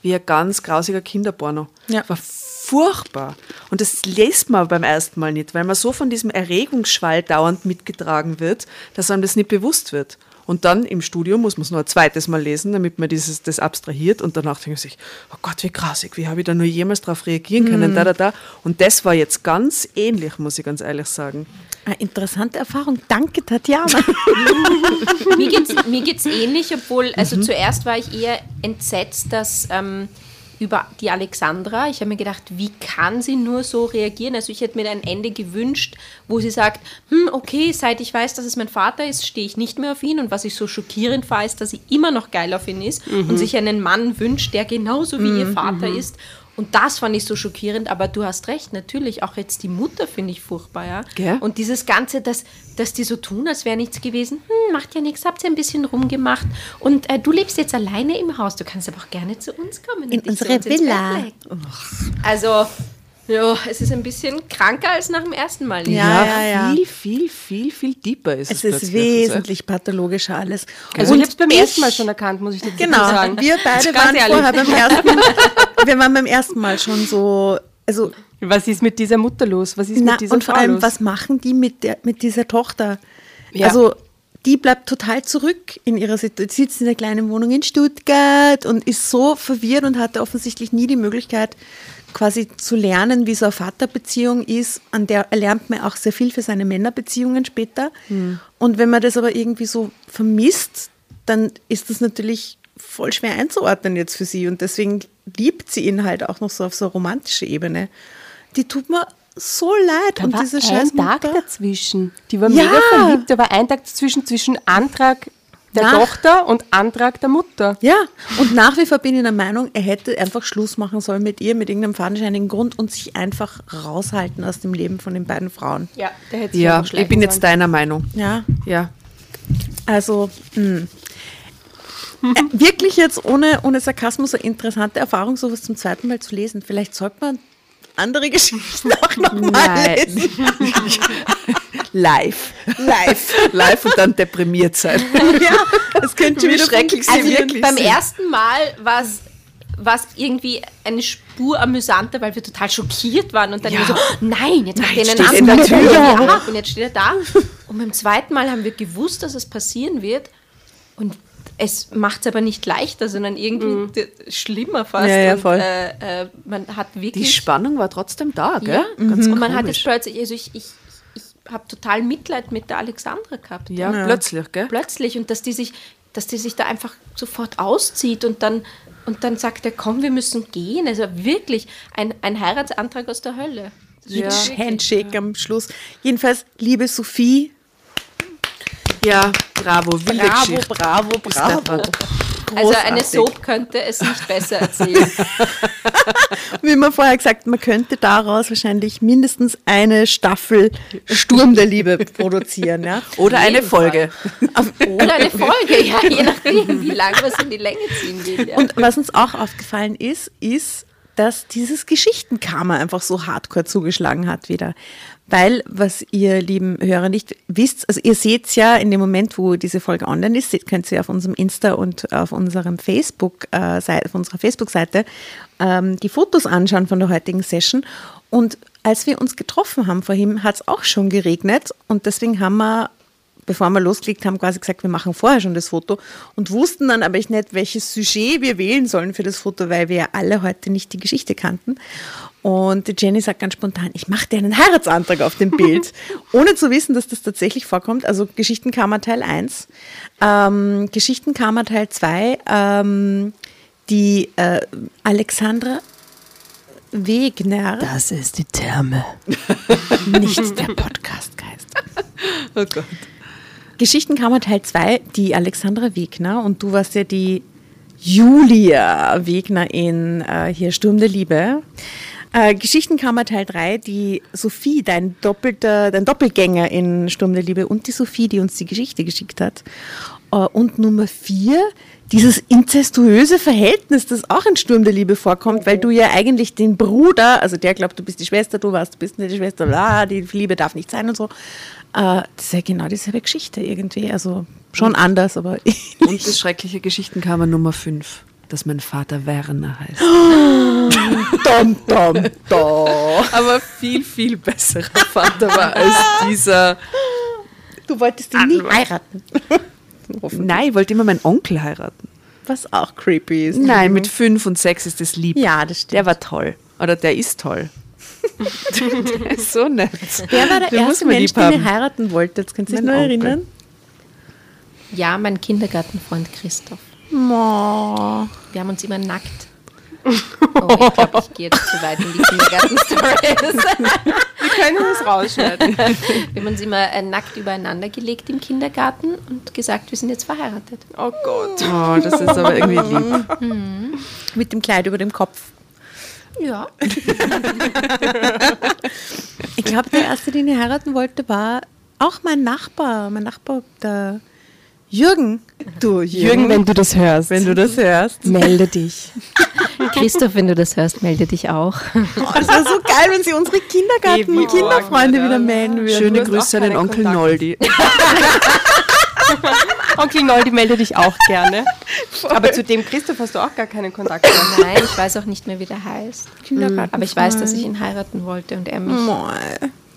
wie ein ganz grausiger Kinderporno. Ja. War furchtbar. Und das liest man beim ersten Mal nicht, weil man so von diesem Erregungsschwall dauernd mitgetragen wird, dass einem das nicht bewusst wird. Und dann im Studium muss man es noch ein zweites Mal lesen, damit man dieses, das abstrahiert und danach denkt man sich, oh Gott, wie krassig, wie habe ich da nur jemals darauf reagieren können, da, da, da. Und das war jetzt ganz ähnlich, muss ich ganz ehrlich sagen. Eine interessante Erfahrung. Danke, Tatjana. mir geht's, mir geht's ähnlich, obwohl, also zuerst war ich eher entsetzt, dass ähm, über die Alexandra, ich habe mir gedacht, wie kann sie nur so reagieren? Also ich hätte mir ein Ende gewünscht, wo sie sagt, hm, okay, seit ich weiß, dass es mein Vater ist, stehe ich nicht mehr auf ihn. Und was ich so schockierend war, ist, dass sie immer noch geil auf ihn ist und sich einen Mann wünscht, der genauso wie ihr Vater ist. Und das fand ich so schockierend, aber du hast recht, natürlich, auch jetzt die Mutter finde ich furchtbar, ja. Gell? Und dieses Ganze, dass, dass die so tun, als wäre nichts gewesen, hm, macht ja nichts, habt ihr ein bisschen rumgemacht und äh, du lebst jetzt alleine im Haus, du kannst aber auch gerne zu uns kommen. In unsere Villa. Also, ja, es ist ein bisschen kranker als nach dem ersten Mal. lesen. Ja, ja, ja. Viel, viel, viel, viel deeper ist es. Es ist plötzlich. wesentlich pathologischer alles. Also Und ich habe es beim ersten Mal schon erkannt, muss ich dazu Genau, sagen. wir beide waren ehrlich. vorher beim ersten wir waren beim ersten Mal schon so, also Was ist mit dieser Mutter los? Was ist na, mit dieser und vor Frau allem, los? was machen die mit, der, mit dieser Tochter? Ja. Also die bleibt total zurück in ihrer Situation, sitzt in der kleinen Wohnung in Stuttgart und ist so verwirrt und hatte offensichtlich nie die Möglichkeit, quasi zu lernen, wie so eine Vaterbeziehung ist. An der lernt man auch sehr viel für seine Männerbeziehungen später. Hm. Und wenn man das aber irgendwie so vermisst, dann ist das natürlich voll schwer einzuordnen jetzt für sie. Und deswegen liebt sie ihn halt auch noch so auf so romantische Ebene. Die tut mir so leid. da und war diese ein scheiß Tag dazwischen. Die war Ja. mega verliebt. Da war ein Tag dazwischen zwischen Antrag der Nach- Tochter und Antrag der Mutter. Ja, und nach wie vor bin ich der Meinung, er hätte einfach Schluss machen sollen mit ihr, mit irgendeinem fadenscheinigen Grund und sich einfach raushalten aus dem Leben von den beiden Frauen. Ja, der hätte sich Ja, ich bin jetzt sollen. deiner Meinung. Ja, Ja. also mh. Äh, wirklich jetzt ohne, ohne Sarkasmus eine interessante Erfahrung, sowas zum zweiten Mal zu lesen. Vielleicht sollte man andere Geschichten auch nochmal Nein. lesen. Live. Live. Live und dann deprimiert sein. ja, das könnte wieder schrecklich sie Also wirklich beim sind. ersten Mal war es war es irgendwie eine Spur amüsanter, weil wir total schockiert waren und dann Ja. so, nein, jetzt macht Nein, er einen. Tür. Ja, und jetzt steht er da. Und beim zweiten Mal haben wir gewusst, dass es passieren wird und es macht es aber nicht leichter, sondern irgendwie d- schlimmer fast. Mhm. Ja, ja, und. Äh, äh, man hat Die wirklich... Spannung war trotzdem da, gell? ja, Ganz und man hat jetzt plötzlich, also ich, ich habe total Mitleid mit der Alexandra gehabt. Ja, plötzlich, gell? plötzlich und dass die sich, dass die sich da einfach sofort auszieht und dann und dann sagt er, komm, wir müssen gehen. Also wirklich ein, ein Heiratsantrag aus der Hölle. Ja. Handshake am Schluss. Jedenfalls, liebe Sophie, Ja, bravo, wilde bravo, Geschichte. bravo, bravo. Also eine. Soap könnte es nicht besser erzählen. Wie man vorher gesagt, man könnte daraus wahrscheinlich mindestens eine Staffel Sturm der Liebe produzieren. Ja? Oder eine Folge. Oder eine Folge, ja, je nachdem, wie lange man es in die Länge ziehen will. Ja. Und was uns auch aufgefallen ist, ist, dass dieses Geschichtenkarma einfach so hardcore zugeschlagen hat wieder. Weil, was ihr lieben Hörer nicht wisst, also ihr seht ja in dem Moment, wo diese Folge online ist, könnt ihr auf unserem Insta und auf unserem Facebook, äh, Seite, auf unserer Facebook-Seite ähm, die Fotos anschauen von der heutigen Session. Und als wir uns getroffen haben vorhin, hat es auch schon geregnet und deswegen haben wir bevor wir losgelegt haben, quasi gesagt, wir machen vorher schon das Foto und wussten dann aber nicht, welches Sujet wir wählen sollen für das Foto, weil wir ja alle heute nicht die Geschichte kannten. Und Jenny sagt ganz spontan, ich mache dir einen Heiratsantrag auf dem Bild, ohne zu wissen, dass das tatsächlich vorkommt. Also Geschichtenkammer Teil 1. Ähm, Geschichtenkammer Teil 2, ähm, die äh, Alexandra Wegner, Das ist die Therme. nicht der Podcastgeist. Oh Gott. Geschichtenkammer Teil 2, die Alexandra Wegner und du warst ja die Julia Wegner in äh, hier Sturm der Liebe. Äh, Geschichtenkammer Teil 3, die Sophie, dein, doppelter, dein Doppelgänger in Sturm der Liebe und die Sophie, die uns die Geschichte geschickt hat. Äh, und Nummer 4, dieses inzestuöse Verhältnis, das auch in Sturm der Liebe vorkommt, weil du ja eigentlich den Bruder, also der glaubt, du bist die Schwester, du warst, du bist nicht die Schwester, bla, die Liebe darf nicht sein und so. Äh, das ist ja genau dieselbe Geschichte irgendwie. Also schon anders, aber Und das schreckliche Geschichtenkammer Nummer 5, dass mein Vater Werner heißt. dom, dom, dom. Aber viel, viel besserer Vater war als dieser. Du wolltest ihn nie heiraten. Nein, ich wollte immer meinen Onkel heiraten. Was auch creepy ist. Nein, mit fünf und sechs ist das lieb. Ja, das stimmt. Der war toll. Oder der ist toll. der ist so nett. Wer war der Den erste Mensch, den ihr heiraten wollte? Jetzt kannst du dich noch erinnern. Ja, mein Kindergartenfreund Christoph. Mo. Wir haben uns immer nackt. Oh, ich glaube, ich gehe jetzt zu weit in die Kindergarten-Stories. Wir können das rausschneiden. Wir haben uns immer äh, nackt übereinander gelegt im Kindergarten und gesagt, wir sind jetzt verheiratet. Oh Gott. Oh, das ist aber irgendwie lieb. Mit dem Kleid über dem Kopf. Ja. Ich glaube, der erste, den ich heiraten wollte, war auch mein Nachbar. Mein Nachbar, der Jürgen. Du, Jürgen, wenn du das hörst, wenn du das hörst. melde dich. Christoph, wenn du das hörst, melde dich auch. Oh, das wäre so geil, wenn sie unsere Kindergarten- und Kinderfreunde Org, wieder melden würden. Schöne Grüße an den Onkel Kontakt. Noldi. Onkel Noldi, melde dich auch gerne. Aber zu dem Christoph hast du auch gar keinen Kontakt mehr. Nein, ich weiß auch nicht mehr, wie der heißt. Aber ich weiß, dass ich ihn heiraten wollte und er mich. Moll.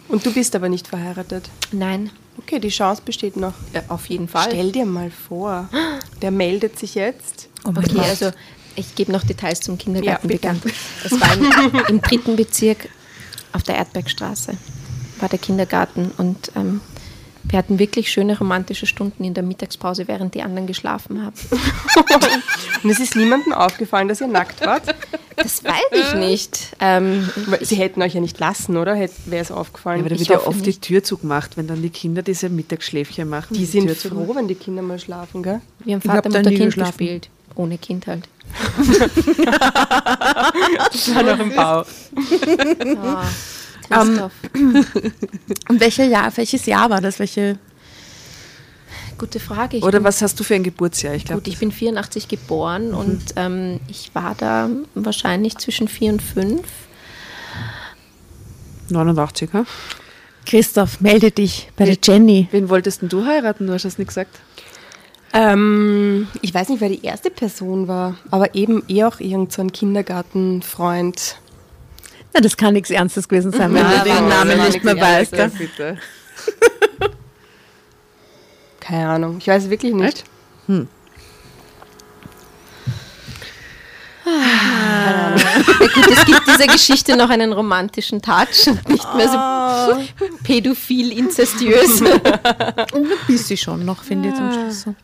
Und du bist aber nicht verheiratet. Nein, Okay, die Chance besteht noch. äh, auf jeden Fall. Stell dir mal vor, der meldet sich jetzt. Okay, also ich gebe noch Details zum Kindergarten Ja, bekannt. Es war im, im dritten Bezirk auf der Erdbergstraße, war der Kindergarten und ähm, wir hatten wirklich schöne romantische Stunden in der Mittagspause, während die anderen geschlafen haben. Und es ist niemandem aufgefallen, dass ihr nackt wart. Das weiß ich nicht. Ähm, Sie hätten euch ja nicht lassen, oder? Wäre es aufgefallen. Ja, aber da Ich wird ja oft die Tür zugemacht, wenn dann die Kinder diese Mittagsschläfchen machen. die sind Tür zugemacht. froh, wenn die Kinder mal schlafen, gell? wir haben Vater, Mutter, Kind geschlafen. gespielt. Ohne Kind halt. Das war noch im Bau. Oh, Christoph, Und welcher Jahr, welches Jahr war das? Welche? gute Frage. Ich Oder was hast du für ein Geburtsjahr? Ich glaube, Gut, ich bin 84 geboren und ähm, ich war da wahrscheinlich zwischen 4 und 5. 89, ha? Christoph, melde dich bei der Jenny. Wen wolltest denn du heiraten? Du hast das nicht gesagt. Ähm, ich weiß nicht, wer die erste Person war, aber eben eh auch irgend so ein Kindergartenfreund. Na, das kann nichts Ernstes gewesen sein, wenn du den Namen nicht mehr weißt. Keine Ahnung, ich weiß wirklich nicht. Ja, gut, es gibt dieser Geschichte noch einen romantischen Touch, nicht mehr so pädophil, inzestiös. Ein bisschen schon noch, finde ich zum Schluss so.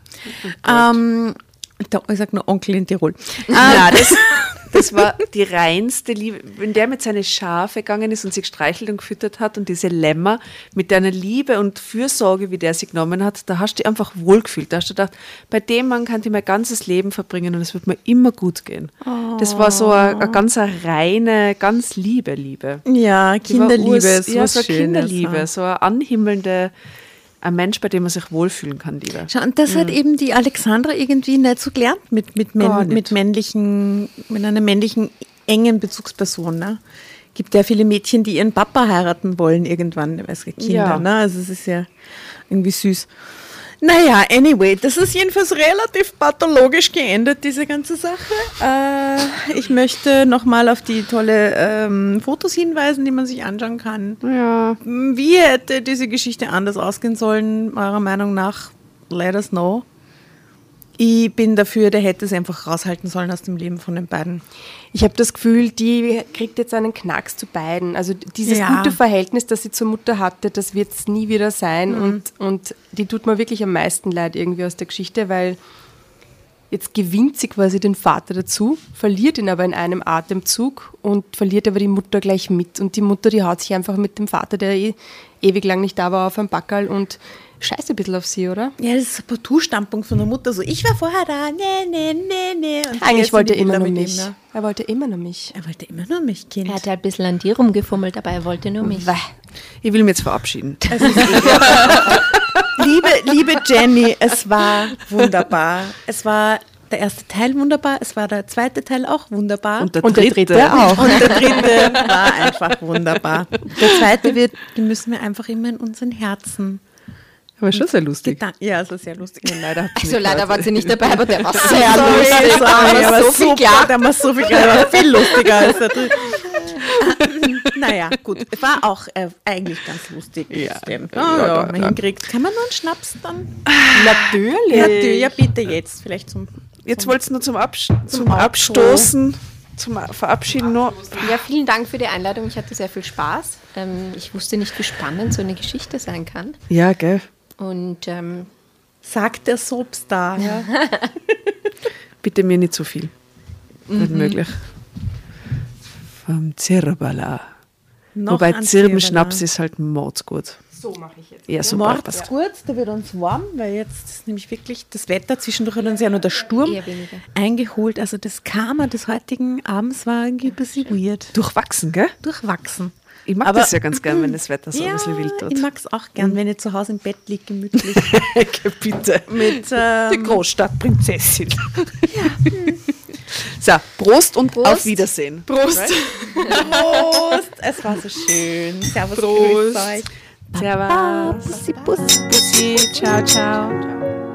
Ähm, da, ich sag nur Onkel in Tirol. Ja, das, das war die reinste Liebe. Wenn der mit seinen Schafe gegangen ist und sie gestreichelt und gefüttert hat und diese Lämmer mit deiner Liebe und Fürsorge, wie der sie genommen hat, da hast du dich einfach wohlgefühlt. Da hast du gedacht, bei dem Mann kann ich mein ganzes Leben verbringen und es wird mir immer gut gehen. Das war so eine, eine ganz eine reine, ganz liebe Liebe. Ja, Kinderliebe ist ja, was so eine Schönes. Kinderliebe, so eine anhimmelnde, ein Mensch, bei dem man sich wohlfühlen kann, Liebe. Schau, und das hat eben die Alexandra irgendwie nicht so gelernt mit, mit, nicht. mit männlichen, mit einer männlichen engen Bezugsperson. Ne? Gibt ja viele Mädchen, die ihren Papa heiraten wollen irgendwann, als Kinder. Ja. Ne? Also es ist ja irgendwie süß. Naja, anyway, das ist jedenfalls relativ pathologisch geendet, diese ganze Sache. Äh, ich möchte nochmal auf die tolle ähm, Fotos hinweisen, die man sich anschauen kann. Ja. Wie hätte diese Geschichte anders ausgehen sollen, eurer Meinung nach? Let us know. Ich bin dafür, der hätte es einfach raushalten sollen aus dem Leben von den beiden. Ich habe das Gefühl, die kriegt jetzt einen Knacks zu beiden. Also dieses Ja. gute Verhältnis, das sie zur Mutter hatte, das wird es nie wieder sein. Und, und die tut mir wirklich am meisten leid irgendwie aus der Geschichte, weil jetzt gewinnt sie quasi den Vater dazu, verliert ihn aber in einem Atemzug und verliert aber die Mutter gleich mit. Und die Mutter, die haut sich einfach mit dem Vater, der eh ewig lang nicht da war, auf ein Backerl und scheißt ein bisschen auf sie, oder? Ja, das ist ein Partout-Standpunkt von der Mutter. So, ich war vorher da, nee, nee, nee, nee. Und Eigentlich wollte er immer nur mich. ihm, ne? Er wollte immer nur mich. Er wollte immer nur mich, Kind. Er hat halt ein bisschen an dir rumgefummelt, aber er wollte nur mich. Ich will mich jetzt verabschieden. liebe, liebe Jenny, es war wunderbar. Es war der erste Teil wunderbar, es war der zweite Teil auch wunderbar. Und der Und der dritte. dritte auch. Und der dritte war einfach wunderbar. Der zweite wird, den müssen wir einfach immer in unseren Herzen. Aber schon sehr lustig. Gedan ja, es war sehr lustig. Leider habt ihr Also leider war sie nicht dabei, aber der war sehr Sorry, lustig. sorry, Der aber war so viel super, klar. der war so viel, der war viel lustiger als der naja, gut. War auch äh, eigentlich ganz lustig. Ja. Ja, Ah, ja, ja, ja. man hinkriegt. Kann man nur einen Schnaps dann? Natürlich. Ja, du, ja bitte jetzt. Vielleicht zum. Jetzt wolltest du nur zum, Absch zum Outro. Abstoßen, zum Verabschieden nur. Ja, vielen Dank für die Einladung. Ich hatte sehr viel Spaß. Ähm, ich wusste nicht, wie spannend so eine Geschichte sein kann. Ja, gell. Und ähm, Sagt der Soapstar. Ja. Bitte mir nicht zu viel. Nicht Mhm. möglich. Vom Zirbala. Noch Wobei Zirbenschnaps ist halt mordsgut. So mache ich jetzt. Ja, super. Mord passt. ist gut, da wird uns warm, weil jetzt ist nämlich wirklich das Wetter zwischendurch hat uns ja nur der Sturm eingeholt. Also das Karma des heutigen Abends war irgendwie ein bisschen weird. Durchwachsen, gell? Durchwachsen. Ich mag Aber- das ja ganz gern, wenn das Wetter so ein bisschen wild ich wird. mag es auch gern, wenn ich zu Hause im Bett liege, gemütlich. Bitte. Mit, Die ähm, Großstadtprinzessin. So, Prost und Prost. auf Wiedersehen. Prost. Prost! Es war so schön. Servus, Prost. grüß euch. Servus. Bussi, Bussi. Bussi. Ciao, ciao.